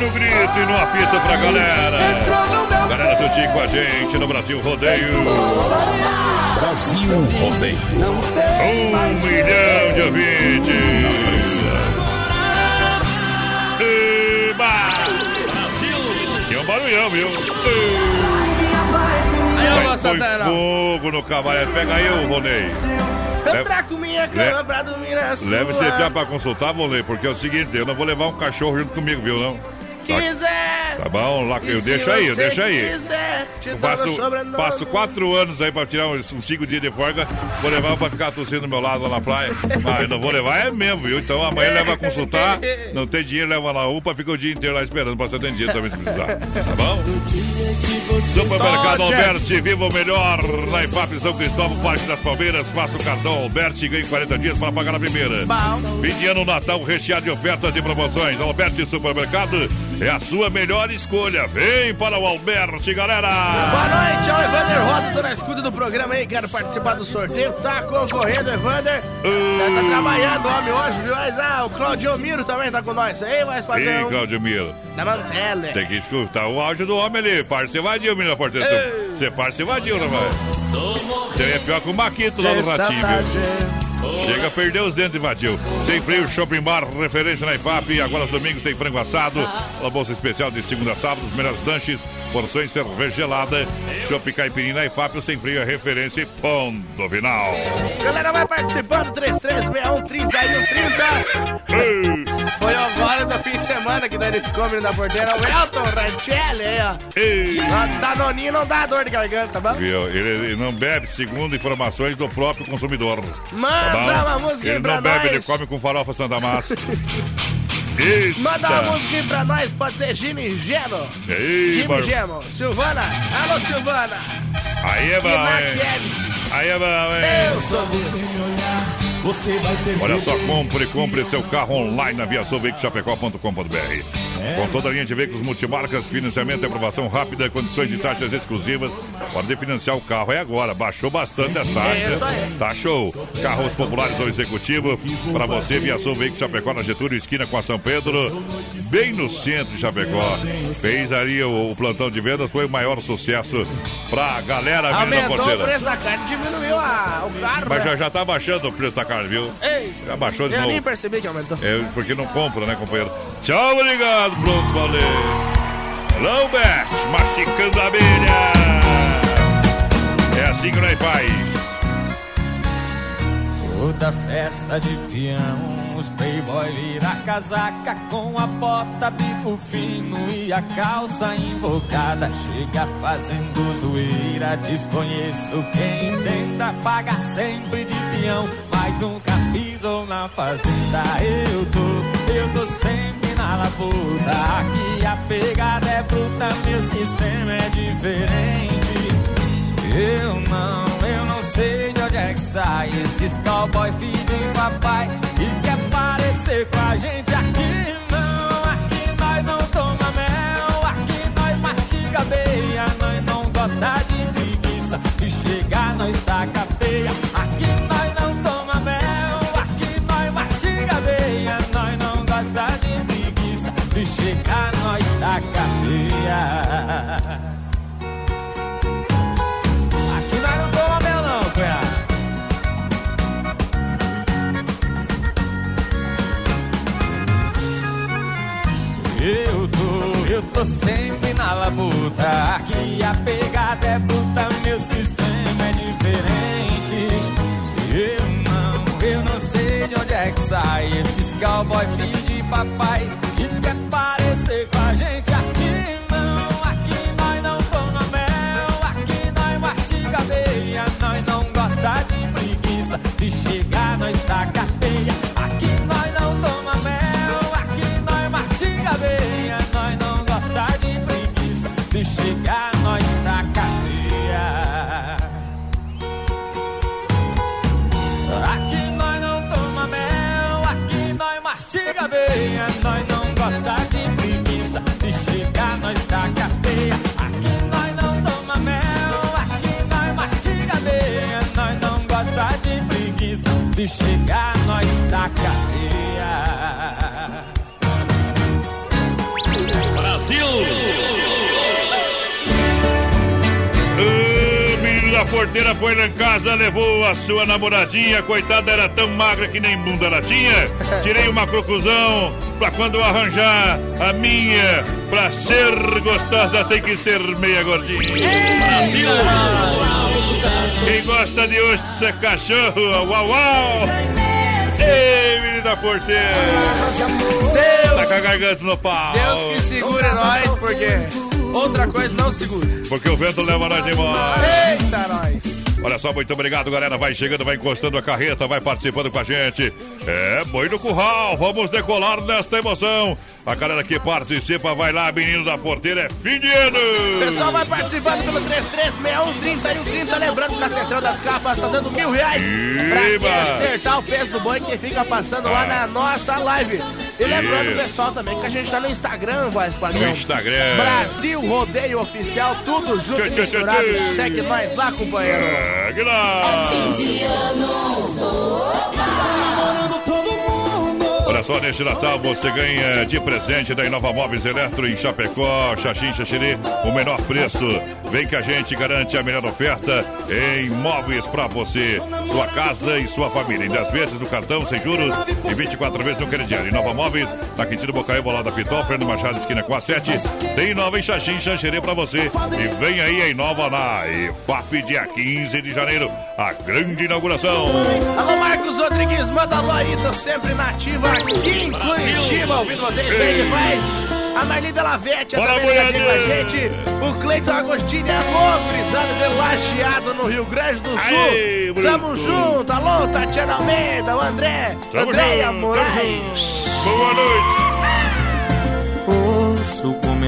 no grito e no apito pra galera. Galera tudinho com a gente no Brasil Rodeio. Brasil Rodeio. Um milhão de ouvintes. Eba! Que é um barulhão, viu? Aí, Vai, Santana. fogo no cavalo. Pega eu, Ronei. Eu trago minha cama pra dormir na sua. Leve esse já pra consultar, Ronei, porque é o seguinte, eu não vou levar um cachorro junto comigo, viu, não? Tá- Quiser. Tá bom, lá que eu deixo aí, eu deixo aí. quiser, te Eu dou passo, quatro anos aí pra tirar uns, uns cinco dias de folga. Vou levar pra ficar tossindo do meu lado lá na praia. Mas eu não vou levar, é mesmo, viu? Então amanhã leva a consultar. Não tem dinheiro, leva na UPA, fica o dia inteiro lá esperando pra ser atendido também se precisar. Tá bom? Supermercado Alberti, viva o melhor na IFAP São Cristóvão, Parque das Palmeiras. Faça o cartão Alberti e ganhe 40 dias para pagar a primeira. Fim de ano, Natal recheado de ofertas e promoções. Alberti Supermercado, é a sua melhor escolha. Vem para o Alberti, galera! Boa noite, é o Evander Rosa, tô na escuta do programa aí, quero participar do sorteio, tá concorrendo, Evander. Tá, tá trabalhando homem hoje, viu? Mas ah, o Claudio Miro também tá com nós aí, mais Ih, padrão. Claudio Miro. Da Mantele. Tem que escutar o áudio do homem ali. Parça invadiu, menina porteira. Ei. Você parça invadiu, não vai? Você é pior que o Maquito lá no Ratinho, viu? Chega a perder os dentes, invadiu. Sem freio, Shopping Bar, referência na IFAP. Agora os domingos tem frango assado. Uma bolsa especial de segunda a sábado, os melhores lanches, porções cerveja gelada. Shopping Caipirinha na IFAP, o sem freio é referência e ponto final. Galera, vai participando, 3361 Foi agora do fim de semana que daí ele ficou menino da porteira. O Elton Ranchelli aí, ó. Danoninho não dá dor de garganta, tá bom? Viu? Ele, ele não bebe, segundo informações do próprio consumidor. Manda bom? uma música aí Ele pra não bebe, nós. ele come com farofa Santa Massa. Eita. Manda uma música aí pra nós, pode ser Jimmy Gemo. Ei, Jimmy mano. Gemo. Silvana, alô Silvana. Aí é bom. Aí é bom, hein? Eu sou você. Você vai Olha só, compre, compre seu carro online na viaçãoveiculoschapecó.com.br. Com toda a linha de veículos multimarcas, financiamento e aprovação rápida, condições de taxas exclusivas. Pode financiar o carro, é agora. Baixou bastante as taxas. É aí. Tá show. Carros populares ou executivo. Para você, Viação Veículos Chapecó na Getúlio, esquina com a São Pedro. Bem no centro de Chapecó. Fez ali o, o plantão de vendas, foi o maior sucesso pra galera da Aumentou o porteira. preço da carne, diminuiu a, o carro. Mas né? já, já tá baixando o preço da carne, viu? Ei, Já baixou de eu novo. nem percebi que aumentou. É porque não compra, né, companheiro? Tchau, obrigado, pronto, valeu. Hello, Bert, masticando a abelha. É assim que nós faz. Toda festa de peão, os playboy vira casaca com a bota, bico fino e a calça invocada. Chega fazendo zoeira, desconheço quem tenta pagar sempre de peão, mas nunca pisou na fazenda. Eu tô, eu tô sempre na labuta, aqui a pegada é bruta, meu sistema é diferente. Eu não, eu não sei de onde é que sai esses cowboy filho de papai e quer parecer com a gente aqui não, aqui nós não toma mel, aqui nós mastiga beia, nós não gosta de preguiça, se chegar nós taca feia, aqui chegar nós taca feia. Aqui nós não toma mel não, cunhado. Eu tô, eu tô sempre na labuta. Aqui a pegada é bruta, meu sistema é diferente. Eu não, eu não sei de onde é que sai esses cowboy filho de papai se chegar nós taca feia. Brasil! O menino da porteira foi lá em casa, levou a sua namoradinha, coitada, era tão magra que nem bunda ela tinha. Tirei uma conclusão pra quando eu arranjar a minha, pra ser gostosa tem que ser meia gordinha. Brasil! Quem gosta de osso é cachorro, uau uau! Ei, menino da porteira! Tá com a garganta no pau! Deus que segure nós, porque outra coisa não segura. Porque o vento leva nós embora. Eita, nós. Olha só, muito obrigado, galera. Vai chegando, vai encostando a carreta, vai participando com a gente. É, boi no curral, vamos decolar nesta emoção. A galera que participa, vai lá, menino da porteira, é fim de ano. Pessoal vai participando pelo 3361 Lembrando que na Central das Capas tá dando mil reais pra Iba. acertar o peso do boi que fica passando lá na nossa live. E lembrando o pessoal também que a gente tá no Instagram, voz padrão. No Instagram. Brasil Rodeio Oficial, tudo junto Tchê, e tchê, misturado. tchê, tchê. Segue nós lá, companheiro. Segue lá. Olha só, neste Natal você ganha de presente da Inova Móveis Eletro em Chapecó, Xaxim, Xaxiri, o menor preço. Vem que a gente garante a melhor oferta em móveis pra você, sua casa e sua família. Em 10 vezes no cartão, sem juros e 24 vezes no crediário. Inova Móveis, na Quintino Bocaí, Bolada Pitol, Fernando Machado, esquina com a 7. Tem Inova em Xaxim, Xaxiri pra você. E vem aí a Inova na EFAP, dia 15 de janeiro, a grande inauguração. Alô, Marcos Rodrigues, manda tô sempre nativa aqui em Curitiba, ouvindo vocês bem demais. A Marli Delavete, Fala, também ligadinha com a gente. O Cleiton Agostinho é louco, frisado de lajeado no Rio Grande do Sul. Aê, Tamo junto, alô, Tatiana Almeida, o André, Tamo Andréia Moraes. Boa noite.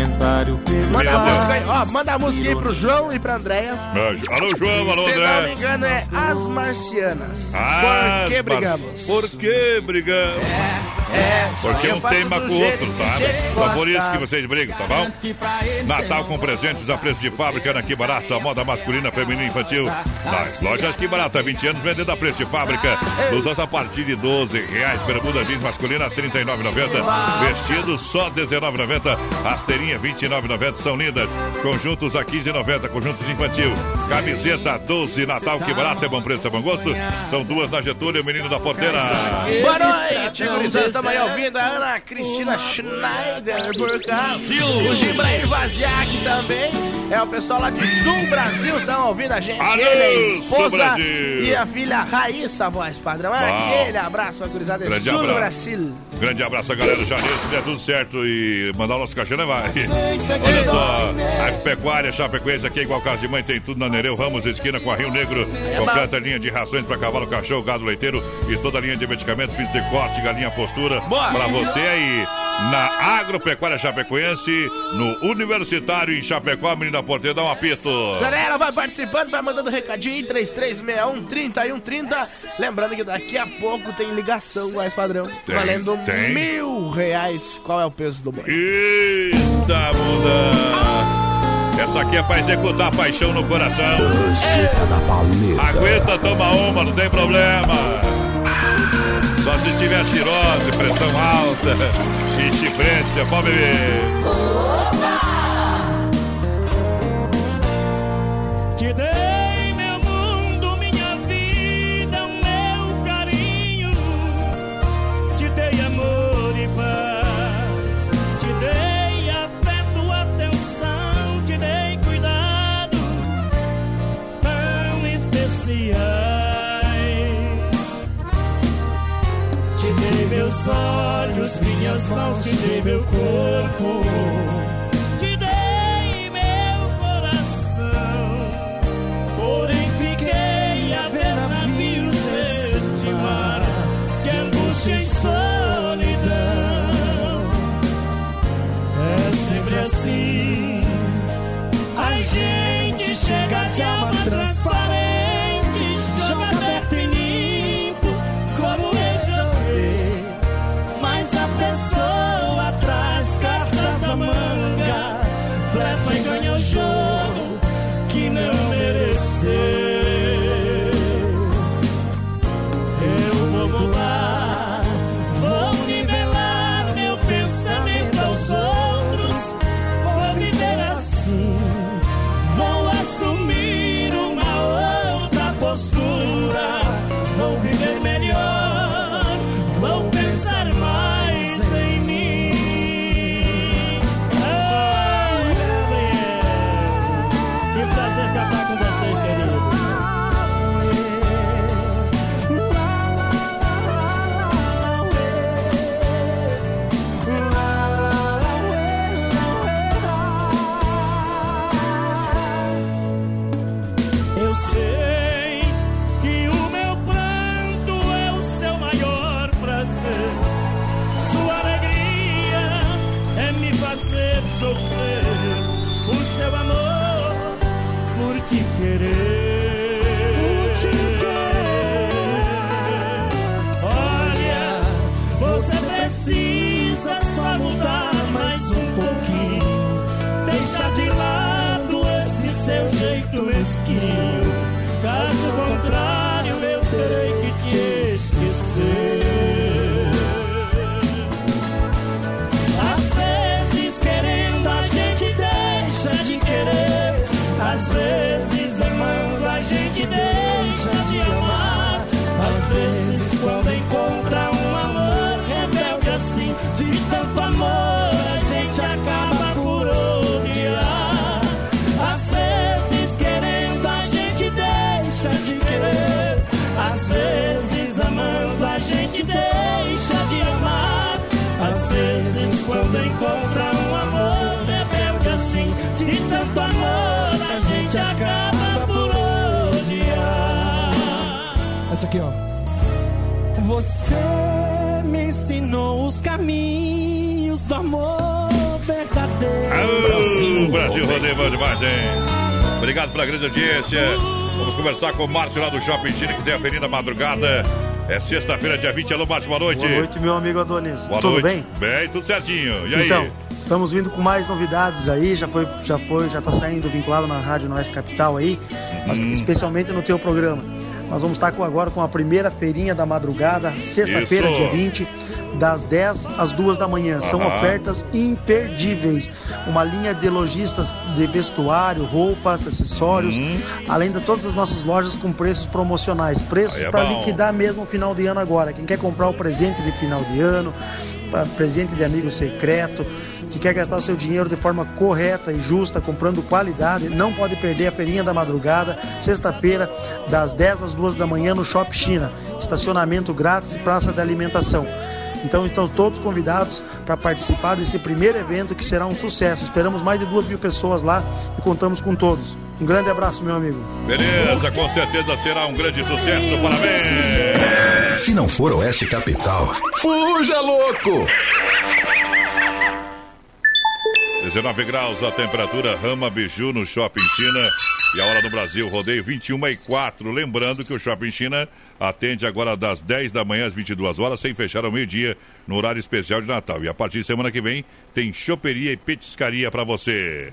Comentário Manda a música aí, ó, manda a música aí pro João e pra Andréia. Alô, João, alô, Se não me André. engano, é As Marcianas. Ah, Por que brigamos? Por que brigamos? É, Porque um do com o outro, por isso que vocês brigam, tá bom? Natal com presentes a preço de fábrica na Que Barato, a moda masculina, feminina e infantil. Nas lojas Que Barato, há 20 anos vendendo a preço de fábrica. Blusas a partir de 12 reais, bermuda jeans masculina 39,90. Vestidos só 19,90. Rasteirinha 29,90 são lindas. Conjuntos a 15,90. Conjuntos infantil. Camiseta 12 Natal Que Barato é bom preço, é bom gosto. São duas na Getúlio, menino da porteira. Boa noite, gurizada. Estamos aí ouvindo a Ana Cristina Schneider por cá. O Gibrair Vaziak também. É o pessoal lá de Sul Brasil estão ouvindo a gente. Alô, Ele, a esposa Brasil. e a filha Raíssa, voz padrão. É aquele abraço pra gurizada Grande Sul abraço. Brasil. Grande abraço, galera. Janeiro, se der tudo certo e mandar o nosso cachê, né, vai? Olha só, a pecuária Chapecoense aqui, igual casa de mãe, tem tudo na Nereu Ramos, esquina com a Rio Negro. Completa linha de rações para cavalo, cachorro, gado leiteiro e toda a linha de medicamentos, bicho de corte, galinha postura. Para você aí, na Agropecuária Chapecoense, no Universitário em Chapecó, menina porteira, dá um apito. Galera, vai participando, vai mandando recadinho aí, 3361 3130. Lembrando que daqui a pouco tem ligação, mais padrão. Tem, valendo tem. mil reais. Qual é o peso do boi? Eita, muda! Essa aqui é pra executar a paixão no coração. Paleta. Aguenta, toma uma, não tem problema. Só se tiver cirrose, pressão alta, enxifrência, pode beber. Olhos, minhas mãos, te dei meu corpo. Essa aqui, ó. Você me ensinou os caminhos do amor verdadeiro. Alô, Brasil Rodeio, demais, hein? Obrigado pela grande audiência. Vamos conversar com o Márcio lá do Shopping Chile, que tem a Avenida Madrugada. É sexta-feira, dia 20. Alô, Márcio, boa noite. Boa noite, meu amigo Adonis. Boa Tudo noite. bem? Bem, tudo certinho. E aí? Então, estamos vindo com mais novidades aí, já foi, já foi, já tá saindo vinculado na Rádio Noeste Capital aí, mas Uhum. especialmente no teu programa. Nós vamos estar com, agora com a primeira feirinha da madrugada, sexta-feira, dia 20, das 10 às 2 da manhã. São ofertas imperdíveis. Uma linha de lojistas de vestuário, roupas, acessórios, além de todas as nossas lojas com preços promocionais. Preços é para liquidar mesmo no final de ano agora. Quem quer comprar o presente de final de ano, presente de amigo secreto, que quer gastar seu dinheiro de forma correta e justa, comprando qualidade, não pode perder a feirinha da madrugada, sexta-feira, das 10 às 2 da manhã no Shop China. Estacionamento grátis e praça de alimentação. Então estão todos convidados para participar desse primeiro evento que será um sucesso. Esperamos mais de duas mil pessoas lá e contamos com todos. Um grande abraço, meu amigo. Beleza, com certeza será um grande sucesso. Parabéns. Se não for Oeste Capital, fuja louco! 19 graus a temperatura, Rama Biju no Shopping China. E a hora do Brasil, rodeio 21 e 4. Lembrando que o Shopping China atende agora das 10 da manhã às 22 horas, sem fechar ao meio-dia, no horário especial de Natal. E a partir de semana que vem, tem choperia e petiscaria para você.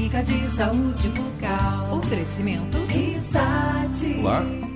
Dica de saúde bucal. Oferecimento. Risate. Olá,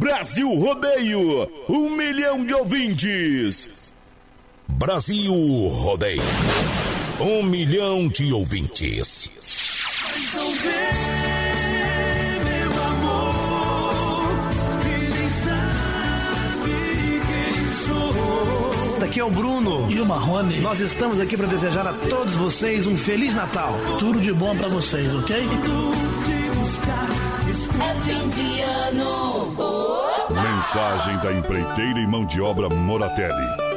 Brasil Rodeio, um milhão de ouvintes. Brasil Rodeio, um milhão de ouvintes. Então vem, meu amor, ele sabe quem sou. Daqui é o Bruno e o Marrone. Nós estamos aqui para desejar a todos vocês um Feliz Natal. Tudo de bom para vocês, ok? Te buscar. É fim de ano. Mensagem da empreiteira e mão de obra Moratelli.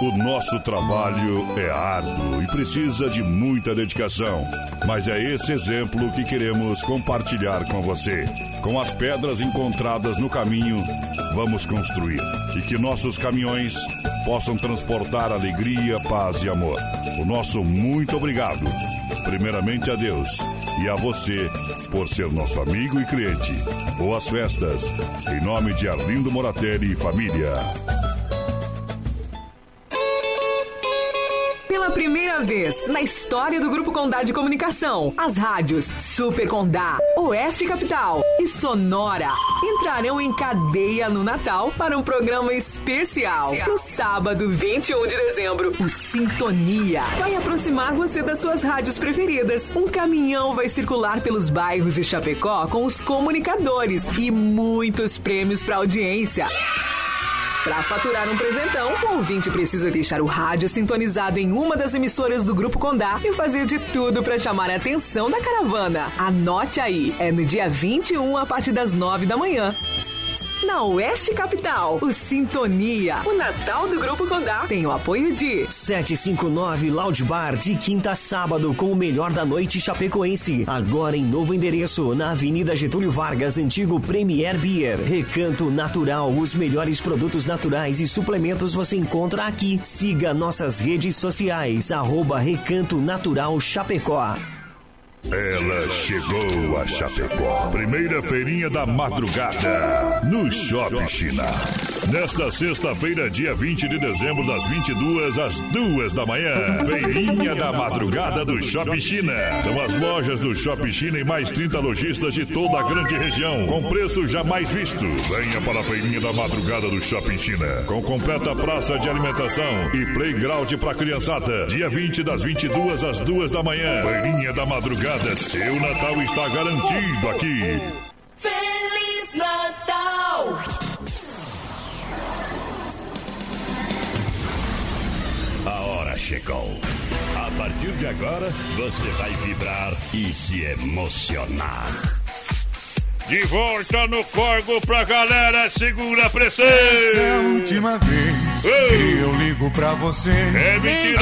O nosso trabalho é árduo e precisa de muita dedicação, mas é esse exemplo que queremos compartilhar com você. Com as pedras encontradas no caminho, vamos construir e que nossos caminhões possam transportar alegria, paz e amor. O nosso muito obrigado, primeiramente a Deus e a você por ser nosso amigo e cliente. Boas festas, em nome de Arlindo Moratelli e família. Pela primeira vez na história do Grupo Condá de Comunicação, as rádios Super Condá, Oeste Capital e Sonora entrarão em cadeia no Natal para um programa especial. No sábado, 21 de dezembro, o Sintonia vai aproximar você das suas rádios preferidas. Um caminhão vai circular pelos bairros de Chapecó com os comunicadores e muitos prêmios para audiência. Para faturar um presentão, o ouvinte precisa deixar o rádio sintonizado em uma das emissoras do Grupo Condá e fazer de tudo para chamar a atenção da caravana. Anote aí, é no dia 21 a partir das 9 da manhã. Na Oeste Capital, o Sintonia, o Natal do Grupo Condá, tem o apoio de 759 Loud Bar, de quinta a sábado, com o melhor da noite chapecoense. Agora em novo endereço, na Avenida Getúlio Vargas, antigo Premier Beer. Recanto Natural, os melhores produtos naturais e suplementos você encontra aqui. Siga nossas redes sociais, arroba Recanto Natural Chapecó. Ela chegou a Chapecó. Primeira feirinha da madrugada. No Shopping China. Nesta sexta-feira, dia 20 de dezembro, das 22 às 2 da manhã. Feirinha da madrugada do Shopping China. São as lojas do Shopping China e mais 30 lojistas de toda a grande região. Com preço jamais visto. Venha para a feirinha da madrugada do Shopping China. Com completa praça de alimentação e playground para criançada. Dia 20 das 22 às 2 da manhã. Feirinha da madrugada. Seu Natal está garantido aqui. Feliz Natal! Chegou. A partir de agora, você vai vibrar e se emocionar. De volta no corgo pra galera, segura a pressão. Essa é a última vez que eu ligo pra você. É mentira!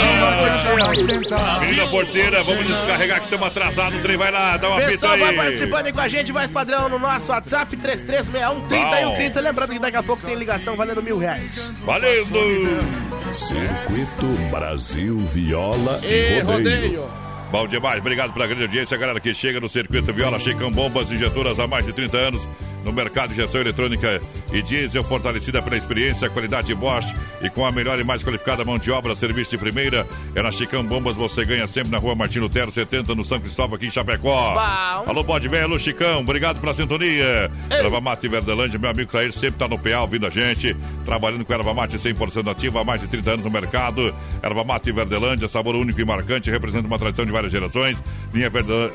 Menina porteira, vamos descarregar que estamos atrasados. O trem vai lá, dá uma Pessoal, aí. vai participando aí com a gente, vai padrão no nosso WhatsApp 3361 3130. Lembrando que daqui a pouco tem ligação valendo mil reais. Valendo! Circuito Brasil Viola E e, rodeio. rodeio. Bom demais, obrigado pela grande audiência, galera que chega no Circuito Viola, Checão Bombas Injetoras há mais de 30 anos no mercado de injeção eletrônica e diesel, fortalecida pela experiência, qualidade Bosch e com a melhor e mais qualificada mão de obra, serviço de primeira. É na Chicão Bombas, você ganha sempre na rua Martin Lutero, 70, no São Cristóvão, aqui em Chapecó. Bom. Alô, pode ver, alô, Chicão, obrigado pela sintonia. Erva Mate e Verdelândia, meu amigo Clair sempre tá no PA ouvindo a gente, trabalhando com erva mate 100% ativa há mais de 30 anos no mercado. Erva Mate e Verdelândia, sabor único e marcante, representa uma tradição de várias gerações. Linha Verde-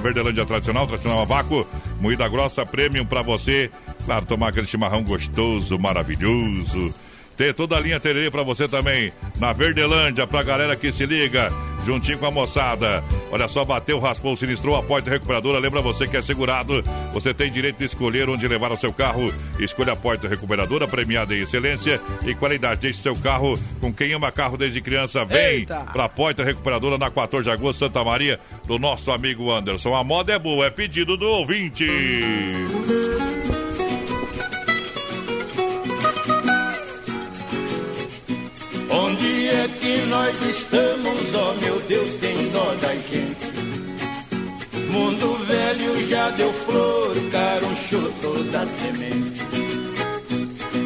Verdelândia tradicional, tradicional a vácuo, moída grossa, premium pra você. Claro, tomar aquele chimarrão gostoso, maravilhoso. Tem toda a linha tererê pra você também. Na Verdelândia, pra galera que se liga, juntinho com a moçada. Olha só, bateu, raspou, sinistrou a porta recuperadora. Lembra você que é segurado. Você tem direito de escolher onde levar o seu carro. Escolha a porta recuperadora, premiada em excelência e qualidade. Deixe seu carro com quem ama carro desde criança. Vem Eita! pra porta recuperadora na 14 de agosto, Santa Maria, do nosso amigo Anderson. A moda é boa, é pedido do ouvinte. Onde nós estamos, ó meu Deus, tem dó da gente. Mundo velho já deu flor, caronchou toda a semente.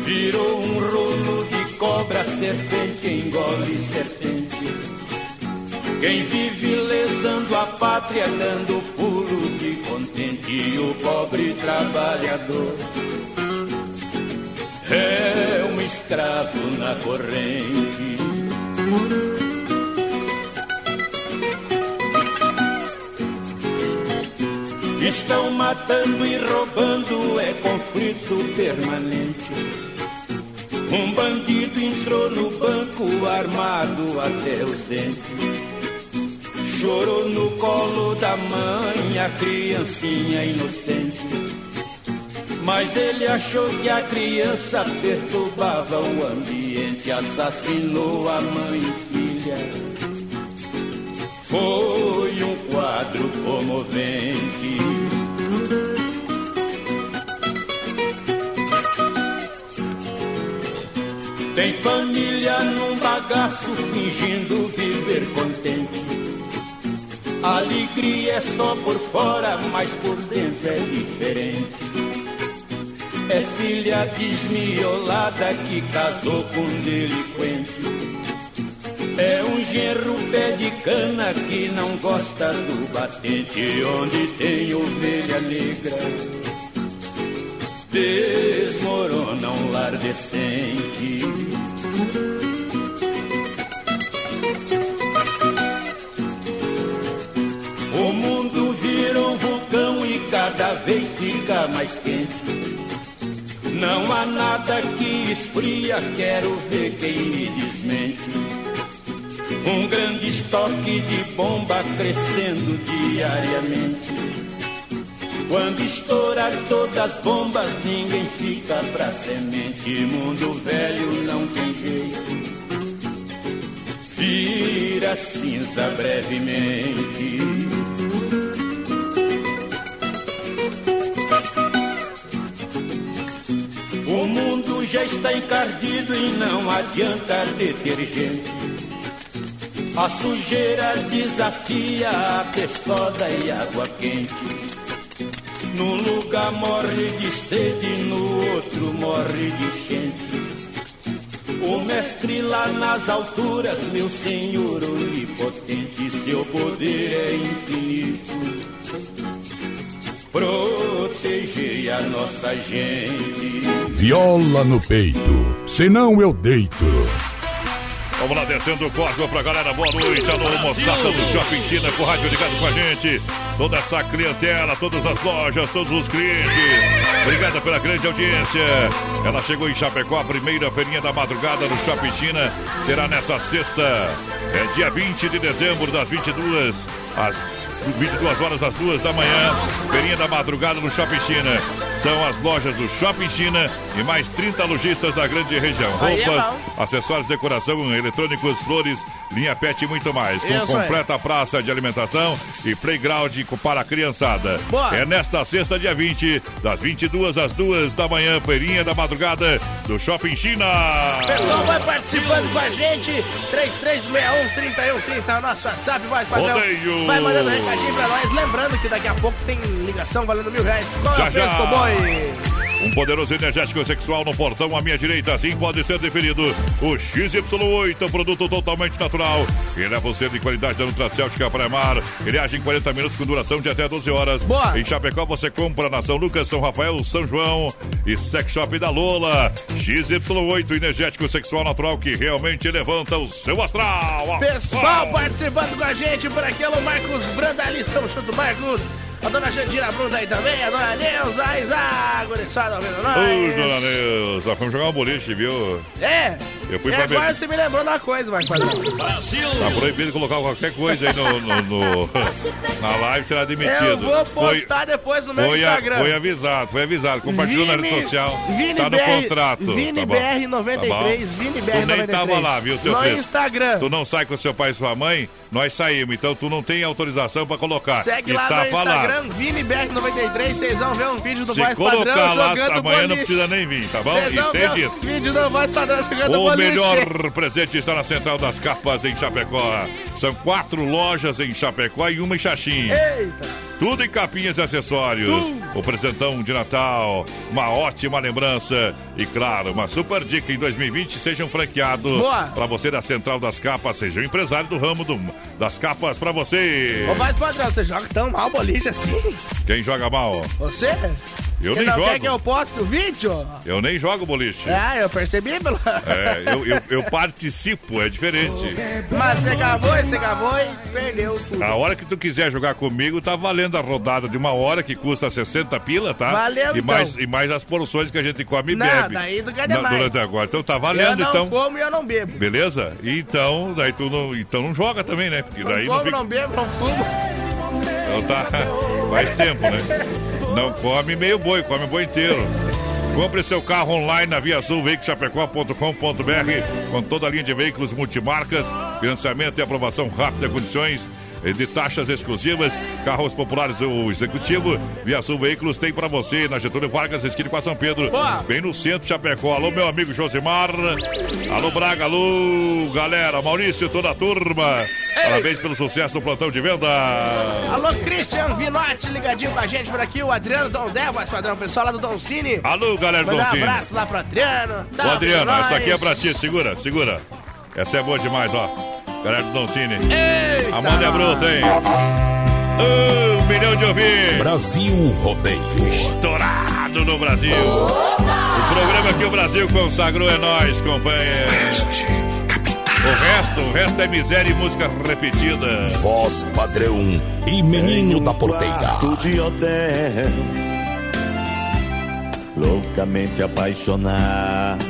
Virou um rolo de cobra, serpente engole serpente. Quem vive lesando a pátria, dando pulo de contente, o pobre trabalhador é um escravo na corrente. Estão matando e roubando, é conflito permanente. Um bandido entrou no banco armado até os dentes. chorou no colo da mãe a criancinha inocente. Mas ele achou que a criança perturbava o ambiente, assassinou a mãe e filha. Foi um quadro comovente. Tem família num bagaço fingindo viver contente. Alegria é só por fora, mas por dentro é diferente. É filha desmiolada que casou com um delinquente. É um genro pé de cana que não gosta do batente, onde tem ovelha negra. Desmorona um lar decente. O mundo vira um vulcão e cada vez fica mais quente. Não há nada que esfria, quero ver quem me desmente. Um grande estoque de bomba crescendo diariamente. Quando estourar todas as bombas, ninguém fica pra semente. Mundo velho não tem jeito. Vira cinza brevemente. Já está encardido e não adianta detergente. A sujeira desafia a soda e água quente. Num lugar morre de sede, no outro morre de enchente. O mestre lá nas alturas, meu senhor onipotente, seu poder é infinito. Protegei a nossa gente. Viola no peito, senão eu deito. Vamos lá, descendo o código pra galera. Boa noite. Alô, moçada do Shopping China com o rádio ligado com a gente. Toda essa clientela, todas as lojas, todos os clientes. Obrigada pela grande audiência. Ela chegou em Chapecó, a primeira feirinha da madrugada no Shopping China. Será nessa sexta, é dia 20 de dezembro, das 22 às 22 horas às 2 da manhã. Feirinha da madrugada no Shopping China. São as lojas do Shopping China e mais 30 lojistas da grande região. É Roupas, bom. acessórios, decoração, eletrônicos, flores, linha pet e muito mais. Com completa praça de alimentação e playground para a criançada. Boa. É nesta sexta, dia 20, das 22 às 2 da manhã, feirinha da madrugada do Shopping China. Pessoal, vai participando com a gente. 3361-3130 é o nosso WhatsApp, vai padrão. Rodeio. Vai mandando recadinho pra nós. Lembrando que daqui a pouco tem ligação valendo mil reais. Qual é Já, o preço, já. cowboy? Um poderoso energético sexual no portão à minha direita, assim pode ser definido. O XY8, um produto totalmente natural. Ele leva o selo de qualidade da Nutracêutica para Mar. Ele age em 40 minutos com duração de até 12 horas. Boa. Em Chapecó você compra na São Lucas, São Rafael, São João e Sex Shop da Lola. XY8, energético sexual natural que realmente levanta o seu astral. Pessoal participando com a gente por aqui, o Marcos Brandali, estamos junto, Marcos. A dona Jandira Brunda aí também, a dona Neuza, a Isa, gurizada ouvindo nós. Ô, dona Neuza, fomos jogar um boliche, viu? É, Eu fui e pra agora você me lembrou de uma coisa, Marcos Padrão. Tá proibido colocar qualquer coisa aí no, no- no- na live, será demitido. Eu vou Foi- postar depois no meu Foi, a- Instagram. foi avisado, foi avisado. Compartilhou na rede social. Vini tá no BR, contrato. Vini tá bom? BR93, Tá Tu nem BR93. tava lá, viu, seu No? Instagram. Tu não sai com seu pai e sua mãe, nós saímos. Então tu não tem autorização pra colocar. Segue E lá tá no falado. Instagram, ViniBR93, vocês vão ver um vídeo do Se Voz colocar Padrão lá, jogando amanhã não precisa nem vir, tá bom? Vocês vão ver um vídeo do Voz Padrão jogando O boliche. melhor presente está na Central das Capas em Chapecó. São quatro lojas em Chapecó e uma em Xaxim. Eita! Tudo em capinhas e acessórios. O presentão de Natal, uma ótima lembrança e, claro, uma super dica em 2020. Seja um franqueado para você da Central das Capas. Seja um empresário do ramo do- das capas para você. Ô, Voz Padrão, você joga tão mal boliche assim? Quem joga mal? Você? Eu Você nem não jogo. quer que eu poste o vídeo? Eu nem jogo boliche. Ah, eu percebi pelo... É, eu, eu, eu participo, é diferente. Mas você gravou e você gravou e perdeu tudo. A hora que tu quiser jogar comigo, tá valendo a rodada de uma hora, que custa 60 pila, tá? Valeu, e então. mais E mais as porções que a gente come e Não, bebe. daí tu quer Na- demais. Durante agora. Então tá eu valendo, não então. como e eu não bebo. Beleza? Então, daí tu não, então não joga também, né? Porque daí não não como, fica... não bebo, não fumo. Então tá. Faz tempo, né? Não come meio boi, come boi inteiro. Compre seu carro online na Via Sul, veiculoschapecó.com.br com toda a linha de veículos multimarcas, financiamento e aprovação rápida, condições de taxas exclusivas, carros populares o executivo, Via Sul Veículos tem para você na Getúlio Vargas, esquina com a São Pedro, Boa. bem no centro de Chapecó. Alô, meu amigo Josimar, alô, Braga, alô, galera, Maurício, toda a turma, parabéns pelo sucesso do plantão de venda. Alô, Christian Vinotti, ligadinho com a gente por aqui. O Adriano Dom Dé, voz padrão, pessoal lá do Don Cine. Alô, galera do Mandar Don um abraço lá pro Adriano. Ô, Adriano, essa aqui é pra ti, segura, segura. Essa é boa demais, ó. Galera do Don Cine. Eita, A manda é bruta, hein? Um milhão de ouvintes. Brasil Rodeio. Estourado no Brasil. O programa que o Brasil consagrou é nós, companheiro. O resto, o resto é miséria e música repetida. Voz padrão e menino da porteira. de hotel Loucamente apaixonado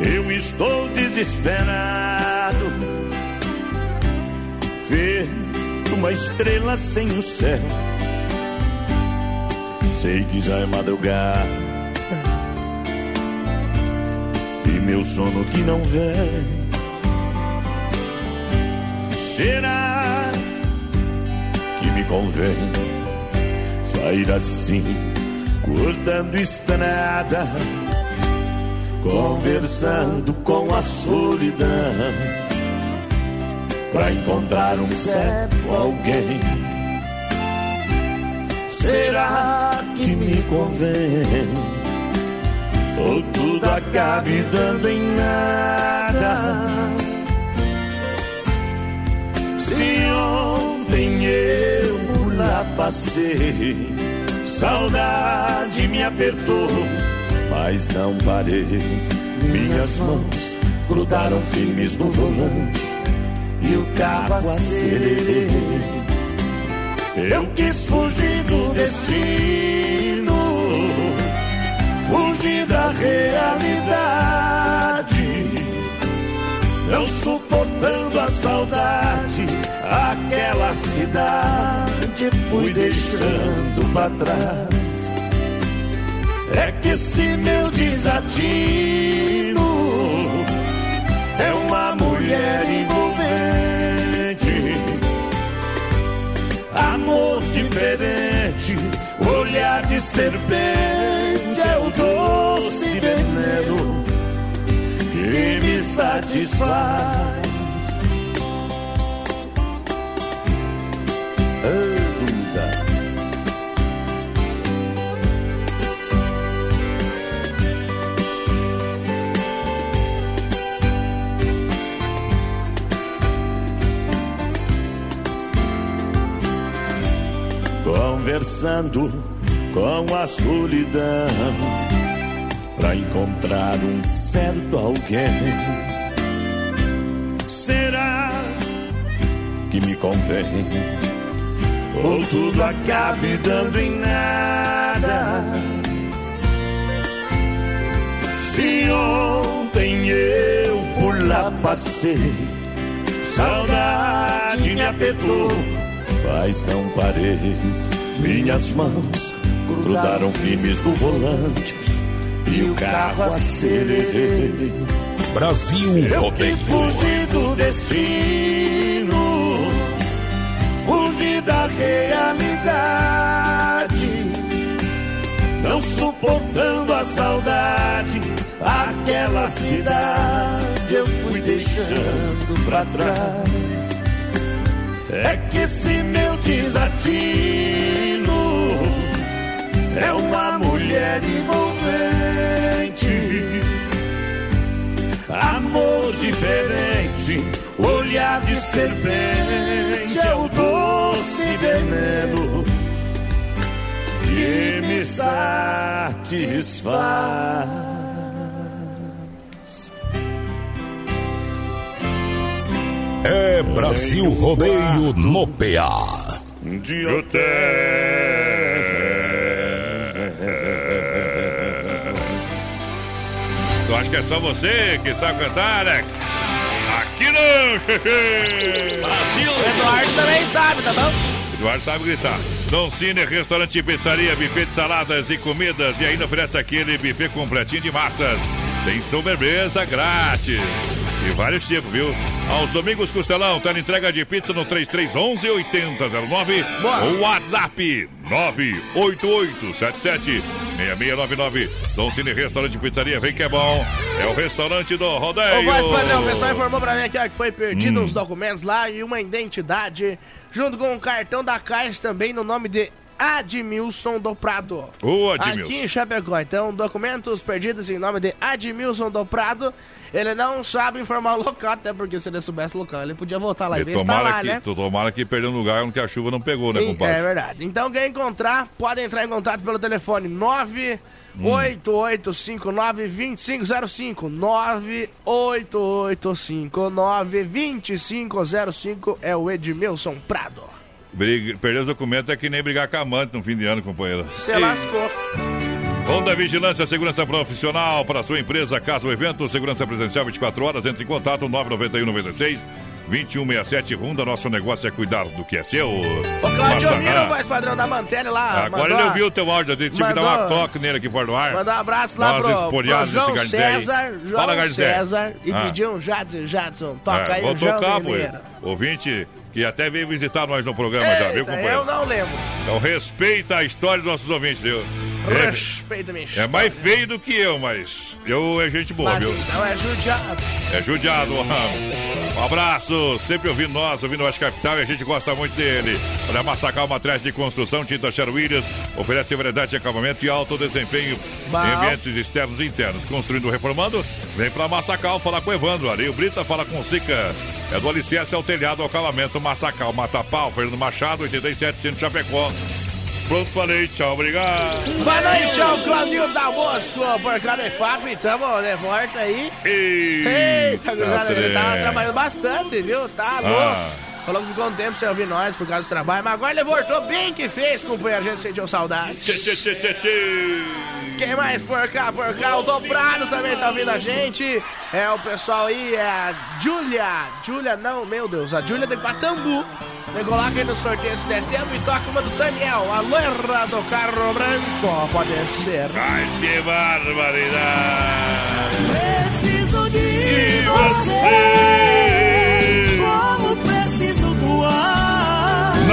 Eu estou desesperado. Ver uma estrela sem o céu. Sei que já é madrugada. E meu sono que não vem. Será que me convém sair assim, cortando estrada, conversando com a solidão, pra encontrar um certo alguém. Será que me convém? Ou tudo acabe dando em nada? Se ontem eu lá passei, saudade me apertou, mas não parei. Minhas mãos grudaram firmes no volante e o carro acelerei. Eu quis fugir do destino, fugir da realidade não suportando a saudade, aquela cidade fui deixando pra trás. É que esse meu desatino é uma mulher envolvente, amor diferente, olhar de serpente é o doce veneno que me satisfaz. Ah, Conversando com a solidão pra encontrar um certo alguém. Será que me convém? Ou tudo acabe dando em nada? Se ontem eu por lá passei, saudade me apertou, mas não parei. Minhas mãos grudaram firmes no volante e o carro acelerei. Brasil Eu quis fugir do destino, fugir da realidade, não suportando a saudade, aquela cidade eu fui deixando pra trás. É que esse meu desatino é uma mulher envolvente. Amor diferente, olhar de serpente é o doce veneno me satisfaz. É Brasil Rodeio no PA. De Tu acha que é só você que sabe cantar, Alex? Aqui não! Brasil! Eduardo também sabe, tá bom? Eduardo sabe gritar. Dom Cine, restaurante e pizzaria, buffet de saladas e comidas e ainda oferece aquele buffet completinho de massas. Tem sobremesa grátis. E vários tipos, viu? Aos domingos, Costelão, tá na entrega de pizza no 3311 8009 ou WhatsApp 98877 6699. Dom Cine Restaurante e Pizzaria, vem que é bom. É o restaurante do Ô, Rodeio. voz padrão, o pessoal informou pra mim aqui ó, que foi perdido Hum. uns documentos lá e uma identidade, junto com um cartão da Caixa também no nome de Admilson do Prado. Ô, Admilson. Aqui em Chapecó. Então, documentos perdidos em nome de Admilson do Prado. Ele não sabe informar o local, até porque se ele soubesse o local, ele podia voltar lá e E ver se tá tomara, lá, que, né? tomara que perdeu um lugar onde a chuva não pegou, né, Sim, compadre? É verdade. Então, quem encontrar, pode entrar em contato pelo telefone 988592505. 988592505 é o Edmilson Prado. Briga- perder os documentos é que nem brigar com a amante no fim de ano, companheiro. Você lascou. Honda Vigilância, segurança profissional para sua empresa, casa ou evento, segurança presencial 24 horas, entre em contato 991 96 2167 Honda, nosso negócio é cuidar do que é seu. Ô, Claudio Miro, ah, voz padrão da Mantelli lá. Agora mandou- ele ouviu o teu áudio, tive que dar uma mandou- toque nele aqui fora do ar. Mandar um abraço lá umas pro, pro João Garnizé aí. César. João Fala. César. E Ah. pediu um Jadson, Jadson. Toca É, aí vou o João tocar, Mineiro. Ouvinte que até veio visitar nós no programa já, viu, Eita, companheiro? eu não lembro. Então respeita a história dos nossos ouvintes, viu? É, Respeita minha é mais feio do que eu, mas eu é gente boa, Mas viu? então é judiado. É judiado, Um abraço, sempre ouvindo nós, ouvindo o Oeste Capital e a gente gosta muito dele. Para Massacal Matriz de Construção, Tinta Sher Williams, oferece variedade de acabamento e alto desempenho Bom. em ambientes externos e internos. Construindo, reformando, vem para Massacal falar com o Evandro. Areio Brita fala com o Sica. É do alicerce ao telhado, ao acabamento Massacal, Matapau, Fernando Machado, 87 Centro Chapecó. Pronto, falei, tchau, obrigado. Boa noite, ao Claudio da Bosco, por cada EFAP, tamo de volta aí. Eita, gurizada, ele tava trabalhando bastante, viu? Tá louco. Ah. Falou que ficou um tempo sem ouvir nós por causa do trabalho, mas agora ele voltou bem que fez, companheiro, a gente sentiu saudade. Tchê, tchê, tchê, tchê, tchê. Quem mais por cá, por cá? O Dobrado também tá ouvindo a gente. É o pessoal aí, é a Júlia. Júlia, não, meu Deus, a Júlia de Patambu. Me coloca aí no sorteio se der tempo e toca uma do Daniel, a loira do carro branco. Pode ser. Mas que barbaridade! Preciso de E você,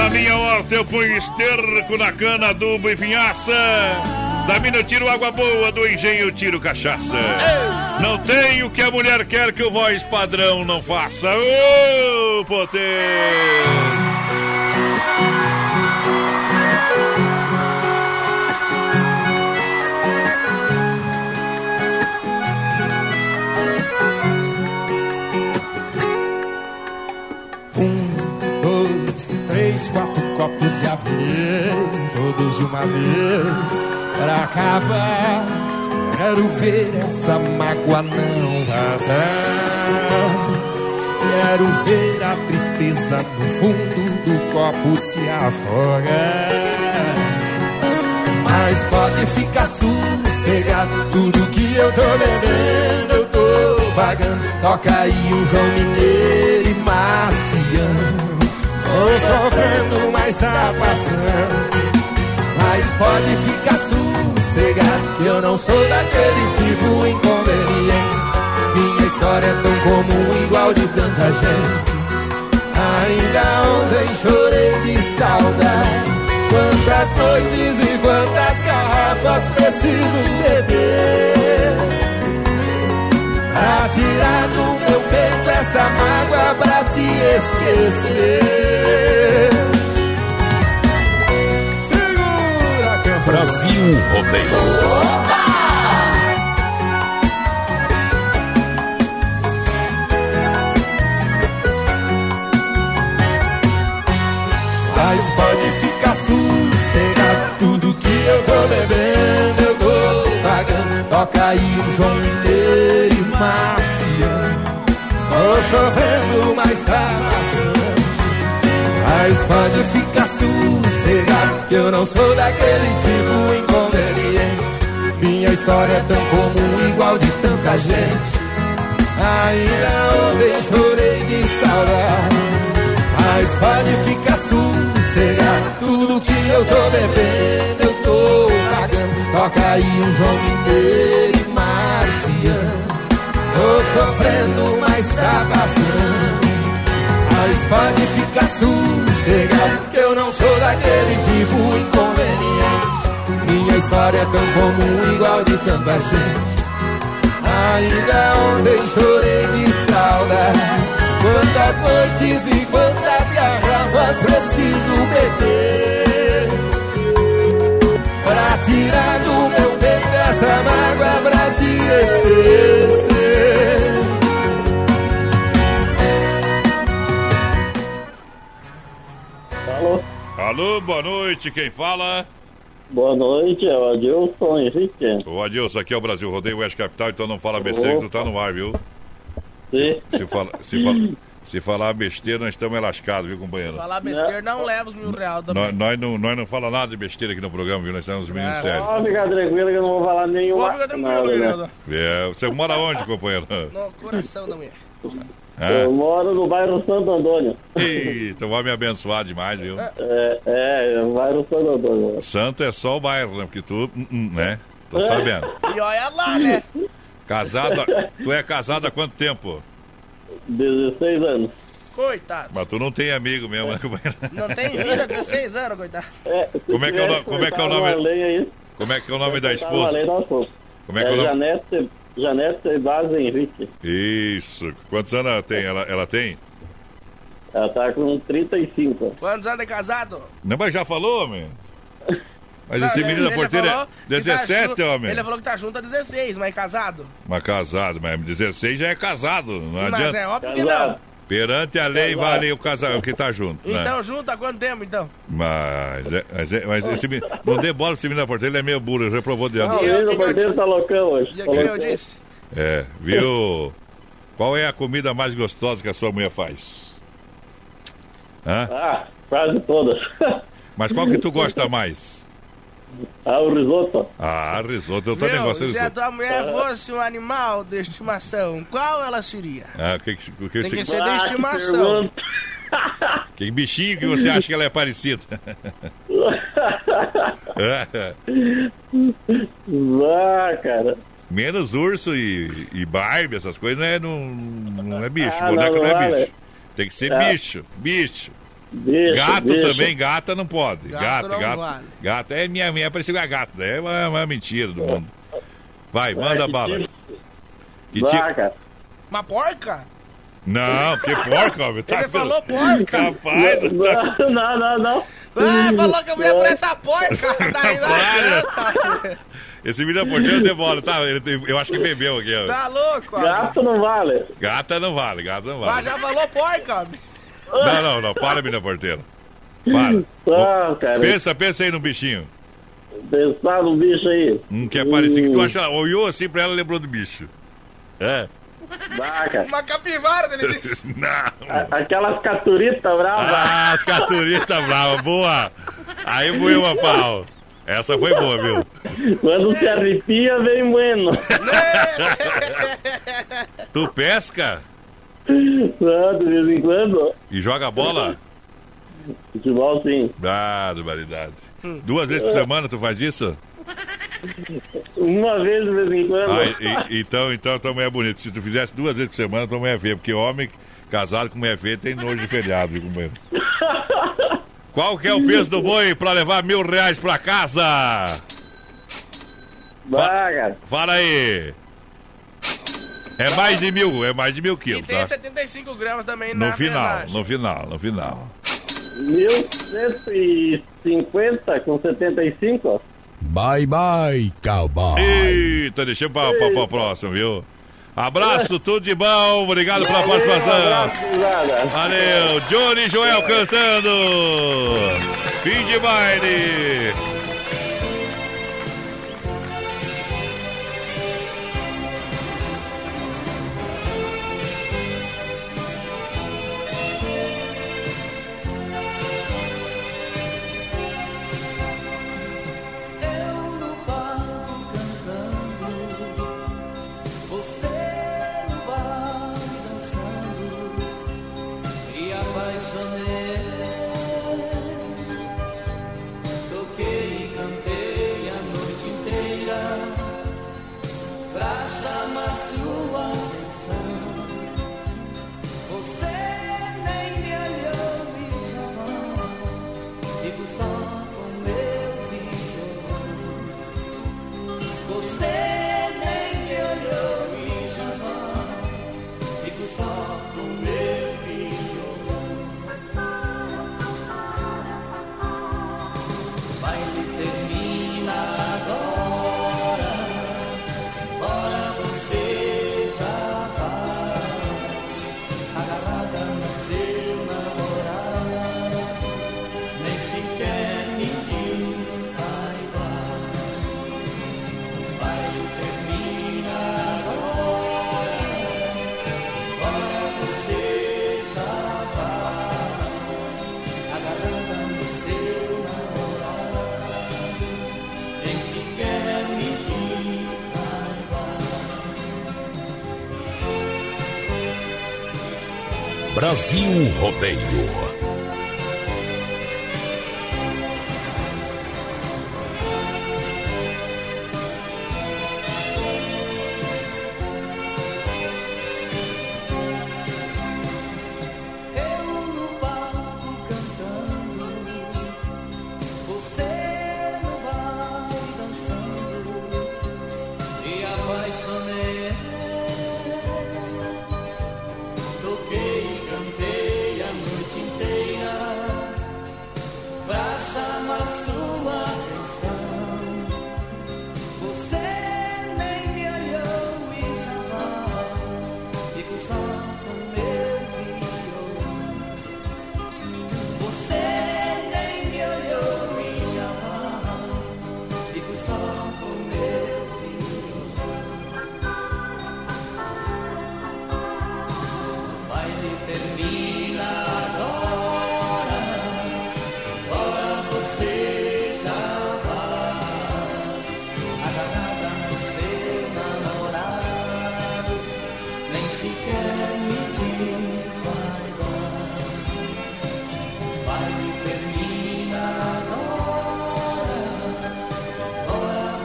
Na minha horta eu ponho esterco na cana, adubo e vinhaça. Da mina eu tiro água boa, do engenho eu tiro cachaça. Não tem o que a mulher quer que o voz padrão não faça. Ô, poder! Copos de avião, todos de uma vez, pra acabar. Quero ver essa mágoa não vazar. Quero ver a tristeza no fundo do copo se afogar. Mas pode ficar sossegado, tudo que eu tô bebendo eu tô pagando. Toca aí o João Mineiro e Marciano. Tô sofrendo, mas tá passando. Mas pode ficar sossegado, que eu não sou daquele tipo inconveniente. Minha história é tão comum, igual de tanta gente. Ainda ontem chorei de saudade. Quantas noites e quantas garrafas preciso beber Pra tirar do essa mágoa pra te esquecer. Segura, campeão Brasil Rodeio. Mas pode ficar sossegado. Tudo que eu tô bebendo Toca aí um João Mineiro e Marciano Tô sofrendo, tá passando. Mas pode ficar sossegado Que eu não sou daquele tipo inconveniente. Minha história é tão comum, igual de tanta gente. Ainda ontem chorei de saudade. Mas pode ficar sossegado Tudo que eu tô bebendo eu tô pagando. Toca aí um João Mineiro e Marciano Tô sofrendo, mas tá passando. Mas pode ficar sossegado Que eu não sou daquele tipo inconveniente. Minha história é tão comum, igual de tanta gente. Ainda ontem chorei de saudade. Quantas noites e quantas garrafas preciso beber? Pra tirar do meu peito essa mágoa pra te esquecer Alô, boa noite, quem fala? Boa noite, é o Adilson Henrique. O Adilson, aqui é o Brasil Rodeio Oeste Capital, então não fala besteira que tu tá no ar, viu? Sim. Se, fala, se, fala, se falar besteira, nós estamos lascados, viu, companheiro? Falar besteira não leva os mil reais também. Nós, nós não, nós não fala nada de besteira aqui no programa, viu? Nós estamos meninos sérios. Pode ficar tranquilo que eu não vou falar nenhuma. Pode ficar nada, tranquilo, né? É, você mora onde, companheiro? No coração da mulher. Hã? Eu moro no bairro Santo Antônio. Eita, vai me abençoar demais, viu? É, é, no bairro Santo Antônio. Santo é só o bairro, né? Porque tu, hum, hum, né? Tô É. sabendo. E olha lá, né? Casado, tu é casado há quanto tempo? 16 anos. Coitado. Mas tu não tem amigo mesmo, né? Não tem vida, 16 anos, coitado. Como é que é o nome, como é que é o nome, como é que é o nome da esposa? Como é que é o nome? Janete, Janete Base Henrique. Isso. Quantos anos ela tem? Ela, ela tem? Ela tá com 35. Quantos anos de casado? Não, mas já falou, homem? Mas Não, esse ele- menino da porteira é que tá 17, ju- homem. Ele falou que tá junto a 16, mas casado. Mas casado, mas 16 já é casado. Não Mas adianta. é óbvio que não. Perante a lei Casado. vale o casal que tá junto. né? Então junto há quanto tempo, então? Mas, é- mas, é- mas esse menino, não dê bola esse menino da porteira, ele é meio burro, ele reprovou de ano. O menino porteiro tá loucão hoje. E Tá aqui eu loucão. disse? É, viu? Qual é a comida mais gostosa que a sua mulher faz? Hã? Ah, quase todas. Mas qual que tu gosta mais? Ah, o risoto. Ah, risoto, eu também Meu, gosto de se a risoto. tua mulher fosse um animal de estimação, qual ela seria? Ah, que, que, que, Tem que que, ser de estimação. que bichinho que você acha que ela é parecida? Ah, cara. Menos urso e, e Barbie, essas coisas, não é, não, não é bicho. Ah, Boneco não não, é vale. bicho. Tem que ser É. bicho, bicho. Bicho, gato bicho. também, gata não pode. Gato Gato, não gato. vale. Gato é minha, minha parecida com a gata. É uma, uma mentira do mundo. Vai, manda que bala. tipo? Que tipo? Uma porca? Não, que porca, homem. Tá Ele falou porca. Rapaz, Não, não, não, não. Ah, falou que eu ia por essa porca. Daí não. Esse menino da porteira demora, tá? Ele tem- eu acho que bebeu aqui. ó. Tá louco? ó. Gato não vale. Gata não vale, gata não Mas vale. já falou porca. Não, não, não. Para, menina porteira. Para. Ah, cara. Pensa, pensa aí no bichinho. Pensar no bicho aí. Um que é parecido que tu acha. Olhou assim pra ela lembrou do bicho. É. Vaca. Uma capivara, ele disse. Não. A- Aquelas caturitas bravas. Ah, as caturitas bravas, boa. Aí moeu uma pau. Essa foi boa, viu? Quando se arrepia, vem bueno. Tu pesca Ah, de vez em quando. e joga bola? Futebol, sim. Ah, barbaridade. Duas vezes por semana tu faz isso? Uma vez de vez em quando. Ah, e- então, então tua mulher é bonita. Se tu fizesse duas vezes por semana, tua mulher é feia. Porque homem casado com mulher feia tem nojo de feriado, viu, companheiro? Qual que é o peso do boi pra levar mil reais pra casa? Vaga. Fala aí. É mais de mil, é mais de mil E quilos, tem tá? 75 gramas também na No final, pesagem. no final, no final. 1150 com 75? Bye bye, cowboy. Eita, deixa pra, pra, pra próximo, viu? Abraço, tudo de bom, obrigado pela participação. Valeu, Johnny Joel cantando. Fim de baile. Brasil Rodeio.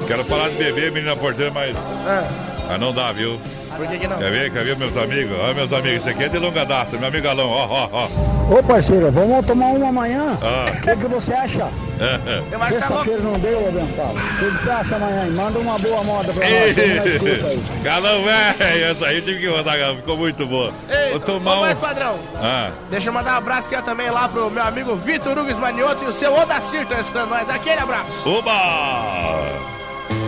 Quero falar de beber, menina porteira, mas. Mas não dá, viu? Por que, que não? Quer ver, quer ver, meus amigos? Olha, meus amigos, isso aqui é de longa data, meu amigo Alão, ó, ó, ó. Ô parceiro, vamos tomar uma amanhã? Ah. O que, que você acha? Eu acho que tá Sexta-feira não deu, abençoado. O que você acha amanhã? Manda uma boa moda pra nós. Galão, velho, essa aí eu tive que mandar, Galão, ficou muito boa. Ei, Vou tomar um. mais padrão. Ah, Deixa eu mandar um abraço aqui também lá pro meu amigo Vitor Hugo Manioto e o seu Odacir estão escutando nós. Aquele abraço. oba!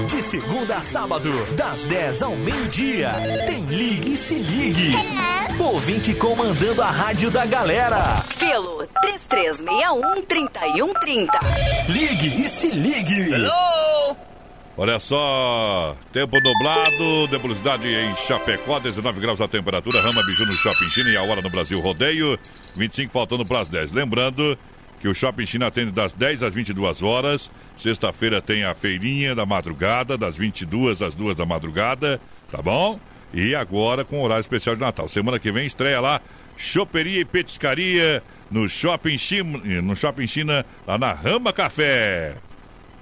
De segunda a sábado, das 10 ao meio-dia, tem Ligue e Se Ligue. Ouvinte comandando a rádio da galera. Pelo 3361-3130. Ligue e Se Ligue. Olha só, tempo nublado, nebulosidade em Chapecó, 19 graus a temperatura, Rama Biju no Shopping China e a hora no Brasil Rodeio, 25 faltando para as 10. Lembrando que o Shopping China atende das 10 às 22 horas, sexta-feira tem a feirinha da madrugada, das 22 às 2 da madrugada, tá bom? E agora com horário especial de Natal. Semana que vem estreia lá, choperia e petiscaria no Shopping China, no Shopping China, lá na Rama Café.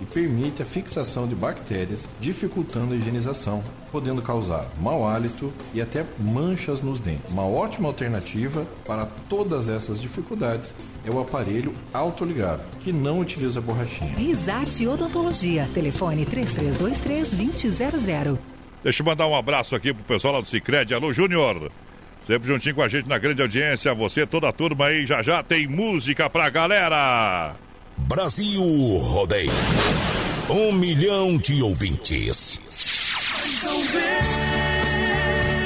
e permite a fixação de bactérias, dificultando a higienização, podendo causar mau hálito e até manchas nos dentes. Uma ótima alternativa para todas essas dificuldades é o aparelho autoligável, que não utiliza borrachinha. Risate Odontologia. Telefone 3323-2000. Deixa eu mandar um abraço aqui pro pessoal lá do Cicred. Alô, Júnior. Sempre juntinho com a gente na grande audiência. Você, toda a turma aí, já já tem música pra galera. Brasil Rodeio. Um milhão de ouvintes. Então vem,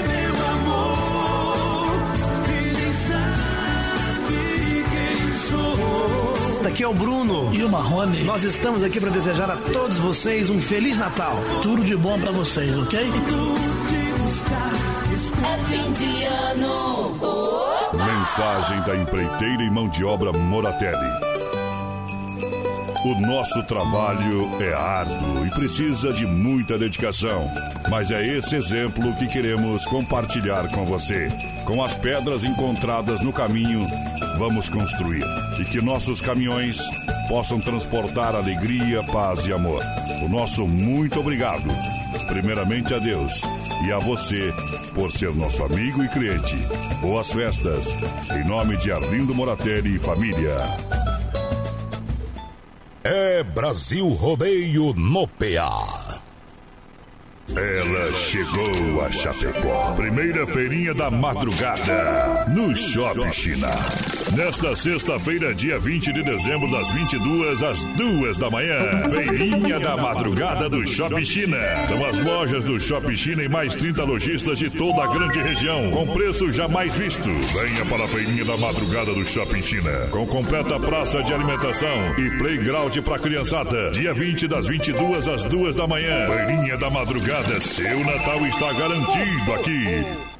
meu amor, que nem sabe quem sou. Aqui é o Bruno e o Marrone. Nós estamos aqui para desejar a todos vocês um feliz Natal. Tudo de bom para vocês, ok? É fim de ano. Mensagem da empreiteira e mão de obra Moratelli o nosso trabalho é árduo e precisa de muita dedicação. Mas é esse exemplo que queremos compartilhar com você. Com as pedras encontradas no caminho, vamos construir. E que nossos caminhões possam transportar alegria, paz e amor. O nosso muito obrigado. Primeiramente a Deus e a você por ser nosso amigo e cliente. Boas festas. Em nome de Arlindo Moratelli e família. É Brasil Rodeio no PA. Ela chegou a Chapecó. Primeira feirinha da madrugada. No Shopping China. Nesta sexta-feira, dia 20 de dezembro, das 22 às 2 da manhã. Feirinha da madrugada do Shopping China. São as lojas do Shopping China e mais 30 lojistas de toda a grande região. Com preço jamais visto. Venha para a feirinha da madrugada do Shopping China. Com completa praça de alimentação e playground para criançada. Dia 20 das 22 às 2 da manhã. Feirinha da madrugada. Seu Natal está garantido aqui.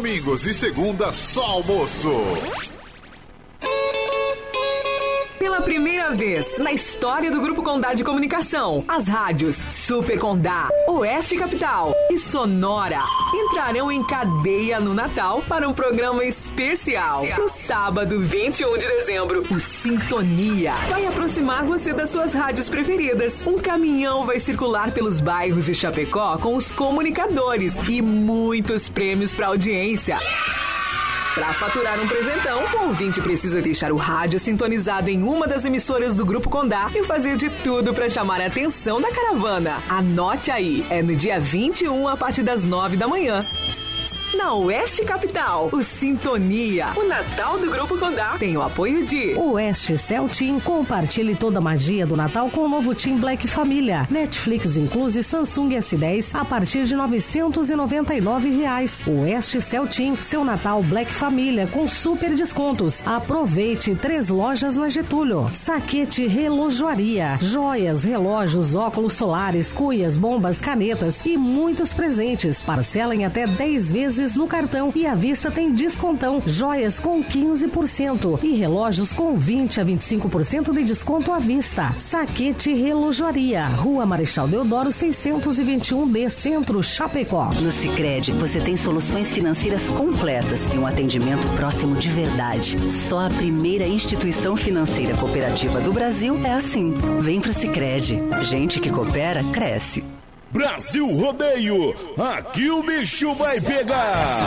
Domingos e segunda só almoço. Pela primeira vez na história do Grupo Condá de Comunicação, as rádios Super Condá, Oeste Capital e Sonora entrarão em cadeia no Natal para um programa especial. No sábado, 21 de dezembro, o Sintonia vai aproximar você das suas rádios preferidas. Um caminhão vai circular pelos bairros de Chapecó com os comunicadores e muitos prêmios para audiência. Para faturar um presentão, o ouvinte precisa deixar o rádio sintonizado em uma das emissoras do Grupo Condá e fazer de tudo para chamar a atenção da caravana. Anote aí, é no dia 21 a partir das 9 da manhã. Na Oeste Capital, o Sintonia, o Natal do Grupo Condá, tem o apoio de Oeste Cell Team, compartilhe toda a magia do Natal com o novo Team Black Família. Netflix incluse Samsung S10 a partir de 999 reais. Oeste Cell Team, seu Natal Black Família com super descontos. Aproveite três lojas na Getúlio. Saquete Relojoaria, joias, relógios, óculos solares, cuias, bombas, canetas e muitos presentes. Parcela em até 10 vezes no cartão e à vista tem descontão. Joias com 15% e relógios com 20 a 25% de desconto à vista. Saquete Relojoaria, Rua Marechal Deodoro 621D, Centro Chapecó. No Sicredi você tem soluções financeiras completas e um atendimento próximo de verdade. Só a primeira instituição financeira cooperativa do Brasil é assim. Vem pro Sicredi. Gente que coopera cresce. Brasil Rodeio, aqui o bicho vai pegar.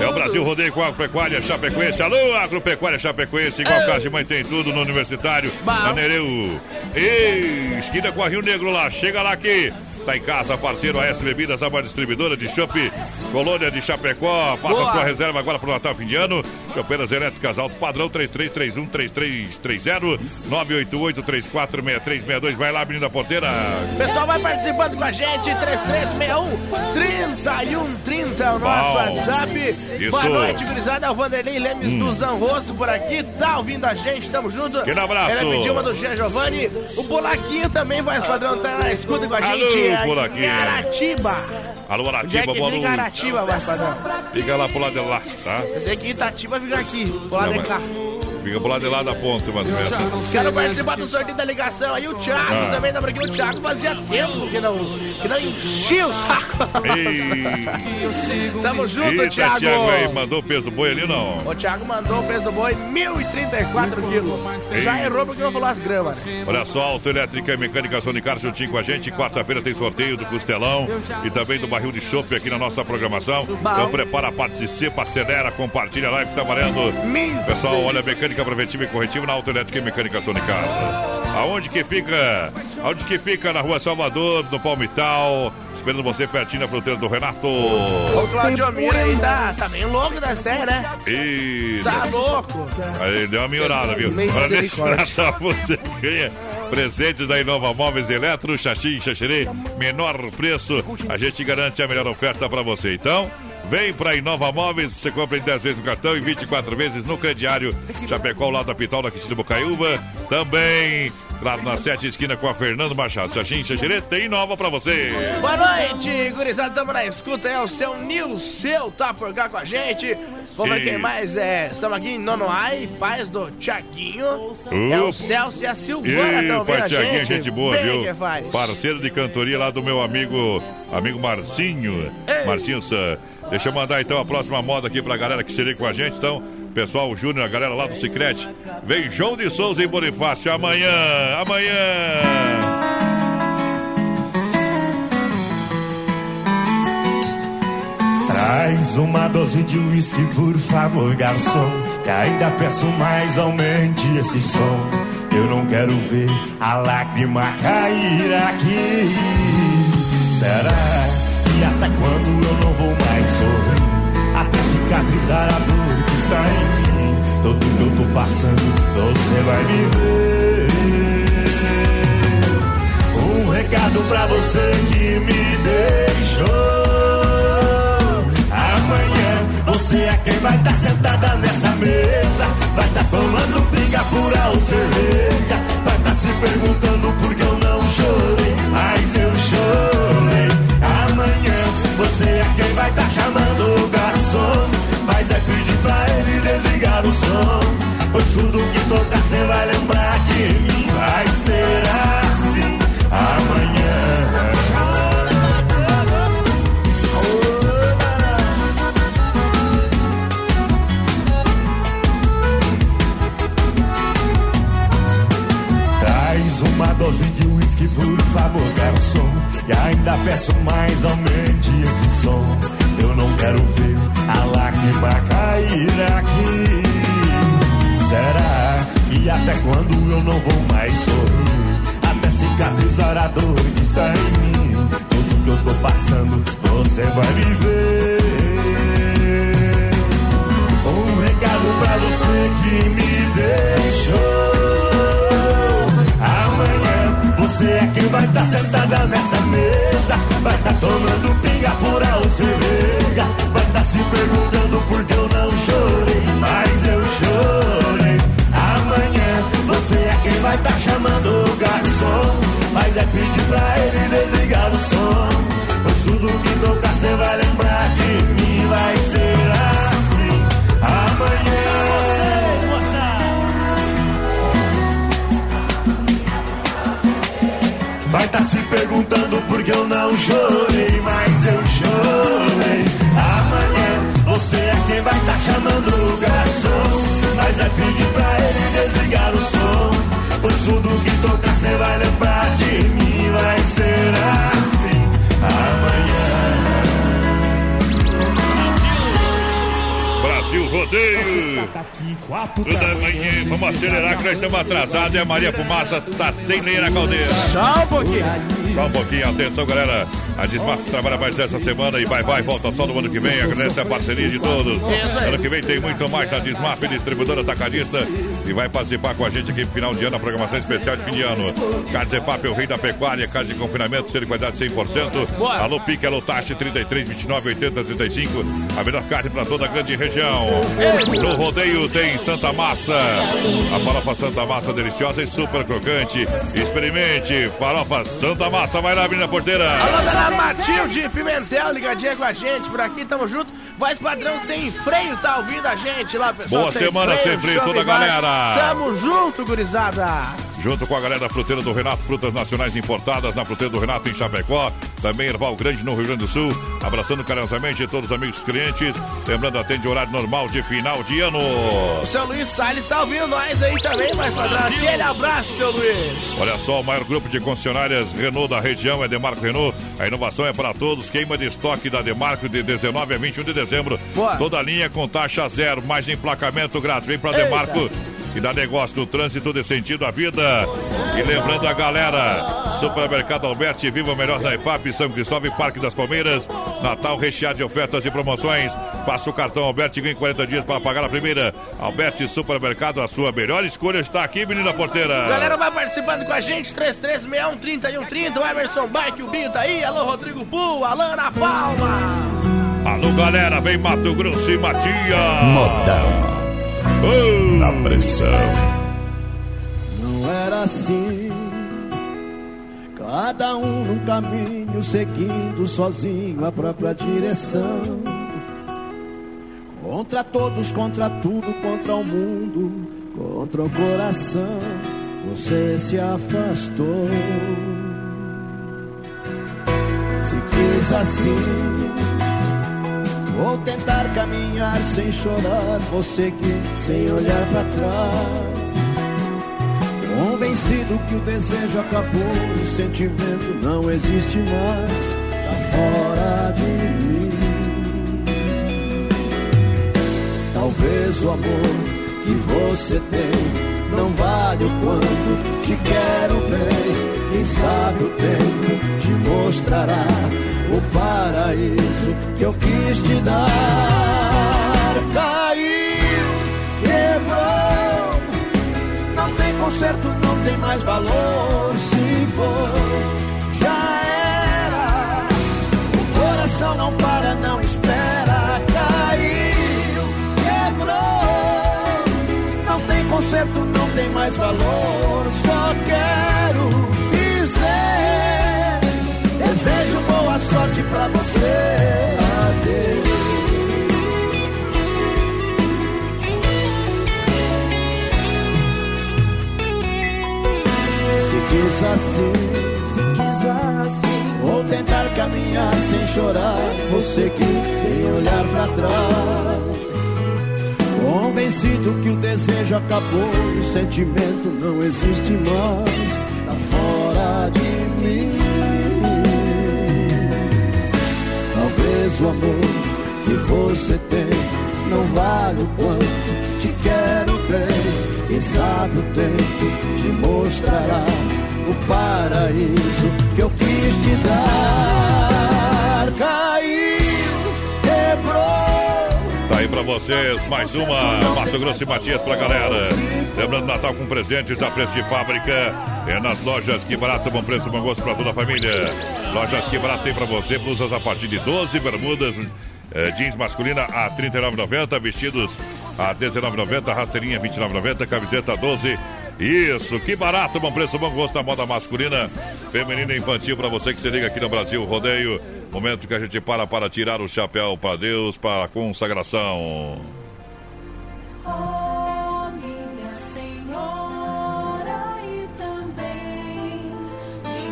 É o Brasil Rodeio com a Agropecuária Chapecoense. Alô, Agropecuária Chapecoense, igual casa de mãe tem tudo no Universitário, na Nereu. Ei, esquina com a Rio Negro lá, chega lá aqui. Tá em casa, parceiro AS Bebidas, a maior distribuidora de chopp, Colônia de Chapecó. Faça Boa. sua reserva agora pro Natal fim de ano. Chopeiras elétricas alto padrão 3331-3330 988-346362. Vai lá, menina porteira. Pessoal, vai participando com a gente, 3361-3130 é o nosso Bom. WhatsApp. Isso. Boa noite, gurizada. É o Vanderlei Lemes Hum. do Zanrosso por aqui, tá ouvindo a gente, tamo junto. Aquele abraço. Ele pediu uma do Gia Giovanni. O Bolaquinho também, vai padrão, tá na escuta com a Alô, gente. é Bolaquinho. em Aratiba. Alô, é Aratiba, boa noite. Aratiba, vai padrão? Fica lá pro lado de lá, tá? Eu sei que Itatiba fica aqui, do lado de cá. Fica pro lado de lá da ponte, mais ou menos. Quero participar do sorteio da ligação aí. O Thiago Ah. também tá por aqui. O Thiago fazia tempo que não, que não enchia o saco. Tamo junto, Eita, Thiago. Thiago aí, mandou o peso do boi ali, não? O Thiago mandou o peso do boi, 1.034 quilos. Já errou porque não falou as gramas. né? Olha só, Autoelétrica e Mecânica Sonicar juntinho com a gente. Quarta-feira tem sorteio do Costelão e também do barril de chopp aqui na nossa programação. Então prepara, participa, acelera, compartilha a live que tá valendo. Pessoal, olha, a Mecânica mecânica preventiva e corretiva na autoelétrica e mecânica Sonicar. Aonde que fica? Aonde que fica? Na rua Salvador, no Palmital. Esperando você pertinho na fronteira do Renato. O Claudio Mira aí tá, tá bem louco das ideias, né? E... Tá louco. Aí deu uma melhorada, viu? Olha, nesse. Natal você ganha presentes da Inova Móveis Eletro, Xaxim, Xaxerê, menor preço. A gente garante a melhor oferta para você. Então, vem pra Inova Móveis, você compra em 10 vezes no cartão e 24 vezes no crediário. Chapecó, ao lado da Pital, na Quintino Bocaiúva. Também, claro, na sete esquina com a Fernando Machado. Xaxim, Xaxerê, tem Inova pra você. Boa noite, gurizada, tamo na escuta, é o seu Nilceu, tá por cá com a gente. Vamos ver quem mais é. Estamos aqui em Nonoai, pais do Tiaguinho. É o. Celso e a Silvana estão ouvindo a Tiaguinho, gente. gente boa, Bem viu? Parceiro de cantoria lá do meu amigo, amigo Marcinho. Ei. Marcinho San. Deixa eu mandar então a próxima moda aqui pra galera que seria com a gente. Então, pessoal, o Júnior, a galera lá do Cicrete. Vem João de Souza e Bonifácio amanhã. Amanhã. Traz uma dose de uísque, por favor, garçom. Que ainda peço mais, aumente esse som. Eu não quero ver a lágrima cair aqui. Será que até quando eu não vou mais sorrir? Até cicatrizar a dor que está em mim. Tudo que eu tô passando, você vai me ver. Um recado pra você que me deixou. Amanhã você é quem vai estar sentada nessa mesa. Vai estar tomando pinga pura ou cerveja. Vai estar se perguntando por que eu não chorei. Mas eu chorei. Está sem lenha na caldeira. Só um pouquinho. Só um pouquinho, atenção galera. A Desmaf trabalha mais essa semana e vai, vai, volta só no ano que vem. Agradece a parceria de todos. Ano que vem tem muito mais na Desmaf, distribuidora atacadista. E vai participar com a gente aqui no final de ano, a programação especial de fim de ano. Cardzepap, o rei da pecuária, casa de confinamento, ser de qualidade 100%. Alô Pique, alô Taxe, 33, 29, 80, 35. A melhor carne para toda a grande região. No rodeio tem Santa Massa. A farofa Santa Massa deliciosa e super crocante. Experimente, farofa Santa Massa. Vai lá, menina porteira. Alô, dona Matilde Pimentel, ligadinha com a gente por aqui, tamo junto. Voz padrão sem freio, tá ouvindo a gente lá, pessoal? Boa semana, sem freio, toda bola. galera. Tamo junto, gurizada. Junto com a galera da fruteira do Renato, frutas nacionais importadas na fruteira do Renato em Chapecó, também Erval Grande no Rio Grande do Sul, abraçando carinhosamente todos os amigos clientes, lembrando atende horário normal de final de ano. O seu Luiz Salles tá ouvindo nós aí também, mais padrão. Aquele abraço, seu Luiz. Olha só, o maior grupo de concessionárias Renault da região é Demarco Renault. A inovação é para todos. Queima de estoque da Demarco de 19 a 21 de dezembro. Boa. Toda a linha com taxa zero, mais emplacamento grátis. Vem para Eita. Demarco. e dá negócio no trânsito de sentido à vida. E lembrando a galera, Supermercado Alberti, viva o melhor da IFAP, São Cristóvão e Parque das Palmeiras. Natal recheado de ofertas e promoções. Faça o cartão Alberti e ganhe 40 dias para pagar a primeira. Alberti Supermercado, a sua melhor escolha está aqui, menina porteira. Galera vai participando com a gente, 3361 o Emerson Bike, o Binho tá aí, alô Rodrigo Bu, Alana Palma. Alô galera, vem Mato Grosso e Matias. Modão. Oh. Na pressão. Não era assim. Cada um num caminho seguindo sozinho a própria direção. Contra todos, contra tudo, contra o mundo, contra o coração. Você se afastou. Se quis assim. Vou tentar caminhar sem chorar, vou seguir sem olhar para trás. Convencido que o desejo acabou, o sentimento não existe mais, tá fora de mim. Talvez o amor que você tem não vale o quanto te quero bem. Quem sabe o tempo te mostrará o paraíso que eu quis te dar. Conserto, não tem mais valor. Se for, já era. O coração não para, não espera. Caiu, quebrou, não tem conserto, não tem mais valor. Só quero dizer, desejo boa sorte pra você. Quis assim, se quis assim, vou tentar caminhar sem chorar, vou seguir sem olhar pra trás. Convencido que o desejo acabou, o sentimento não existe mais, tá fora de mim. Talvez o amor que você tem não vale o quanto te quero bem. Quem sabe o tempo te mostrará o paraíso que eu quis te dar. Caiu, quebrou. Tá aí pra vocês mais uma Mato Grosso e Matias pra galera. Lembrando Natal com presentes a preço de fábrica. É nas lojas que barato, bom preço, bom gosto pra toda a família. Lojas que barato tem pra você, blusas a partir de 12, bermudas, eh, jeans masculina a R$ 39,90, vestidos a R$ 19,90, rasteirinha R$ 29,90, camiseta 12. Isso, que barato, bom preço, bom gosto na moda masculina, feminina e infantil para você que se liga aqui no Brasil Rodeio. Momento que a gente para para tirar o chapéu para Deus, para a consagração. Oh, minha senhora e também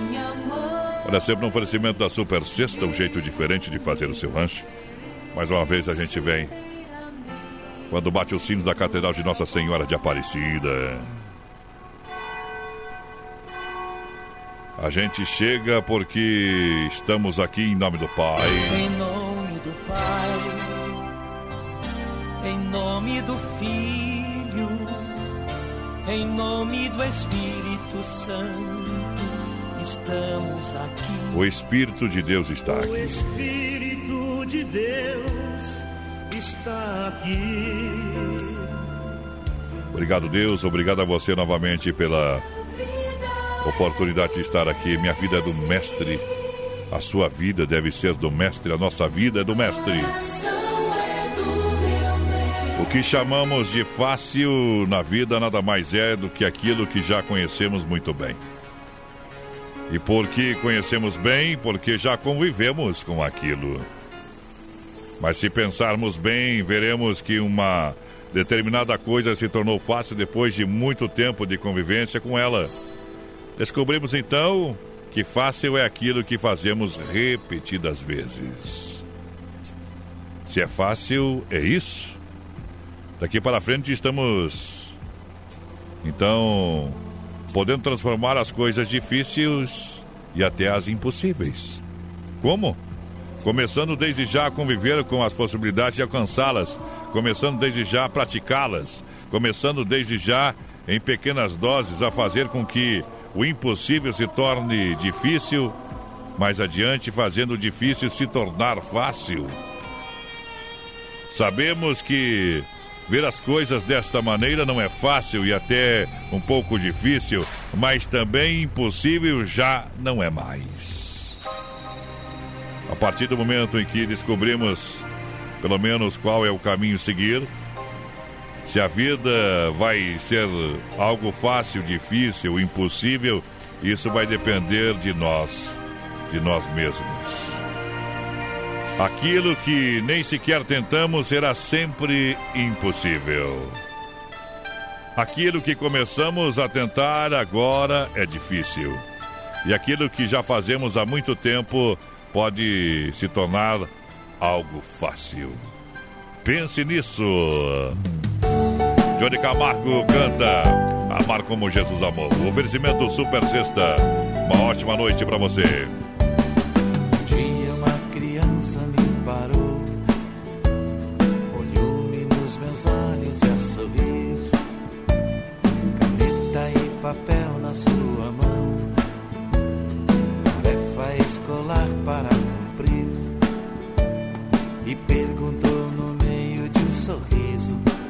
minha mãe. Olha, sempre no oferecimento da Super Sexta, um jeito diferente de fazer o seu rancho. Mais uma vez a gente vem quando bate o sino da Catedral de Nossa Senhora de Aparecida. A gente chega porque estamos aqui em nome do Pai. Em nome do Pai, em nome do Filho, em nome do Espírito Santo, estamos aqui. O Espírito de Deus está O aqui. Espírito de Deus está aqui. Obrigado, Deus. Obrigado a você novamente pela oportunidade de estar aqui. Minha vida é do Mestre. A sua vida deve ser do Mestre. A nossa vida é do Mestre. O que chamamos de fácil na vida nada mais é do que aquilo que já conhecemos muito bem. E porque conhecemos bem, porque já convivemos com aquilo. Mas se pensarmos bem, veremos que uma determinada coisa se tornou fácil depois de muito tempo de convivência com ela. Descobrimos então que fácil é aquilo que fazemos repetidas vezes. Se é fácil, é isso. Daqui para frente estamos, então, podendo transformar as coisas difíceis e até as impossíveis. Como? Começando desde já a conviver com as possibilidades de alcançá-las, começando desde já a praticá-las, começando desde já em pequenas doses a fazer com que o impossível se torne difícil, mais adiante fazendo o difícil se tornar fácil. Sabemos que ver as coisas desta maneira não é fácil e até um pouco difícil, mas também impossível já não é mais. A partir do momento em que descobrimos pelo menos qual é o caminho seguir, se a vida vai ser algo fácil, difícil, impossível, isso vai depender de nós, de nós mesmos. Aquilo que nem sequer tentamos será sempre impossível. Aquilo que começamos a tentar agora é difícil. E aquilo que já fazemos há muito tempo pode se tornar algo fácil. Pense nisso. Johnny Camargo canta Amar como Jesus amou. oferecimento Super Sexta. Uma ótima noite para você.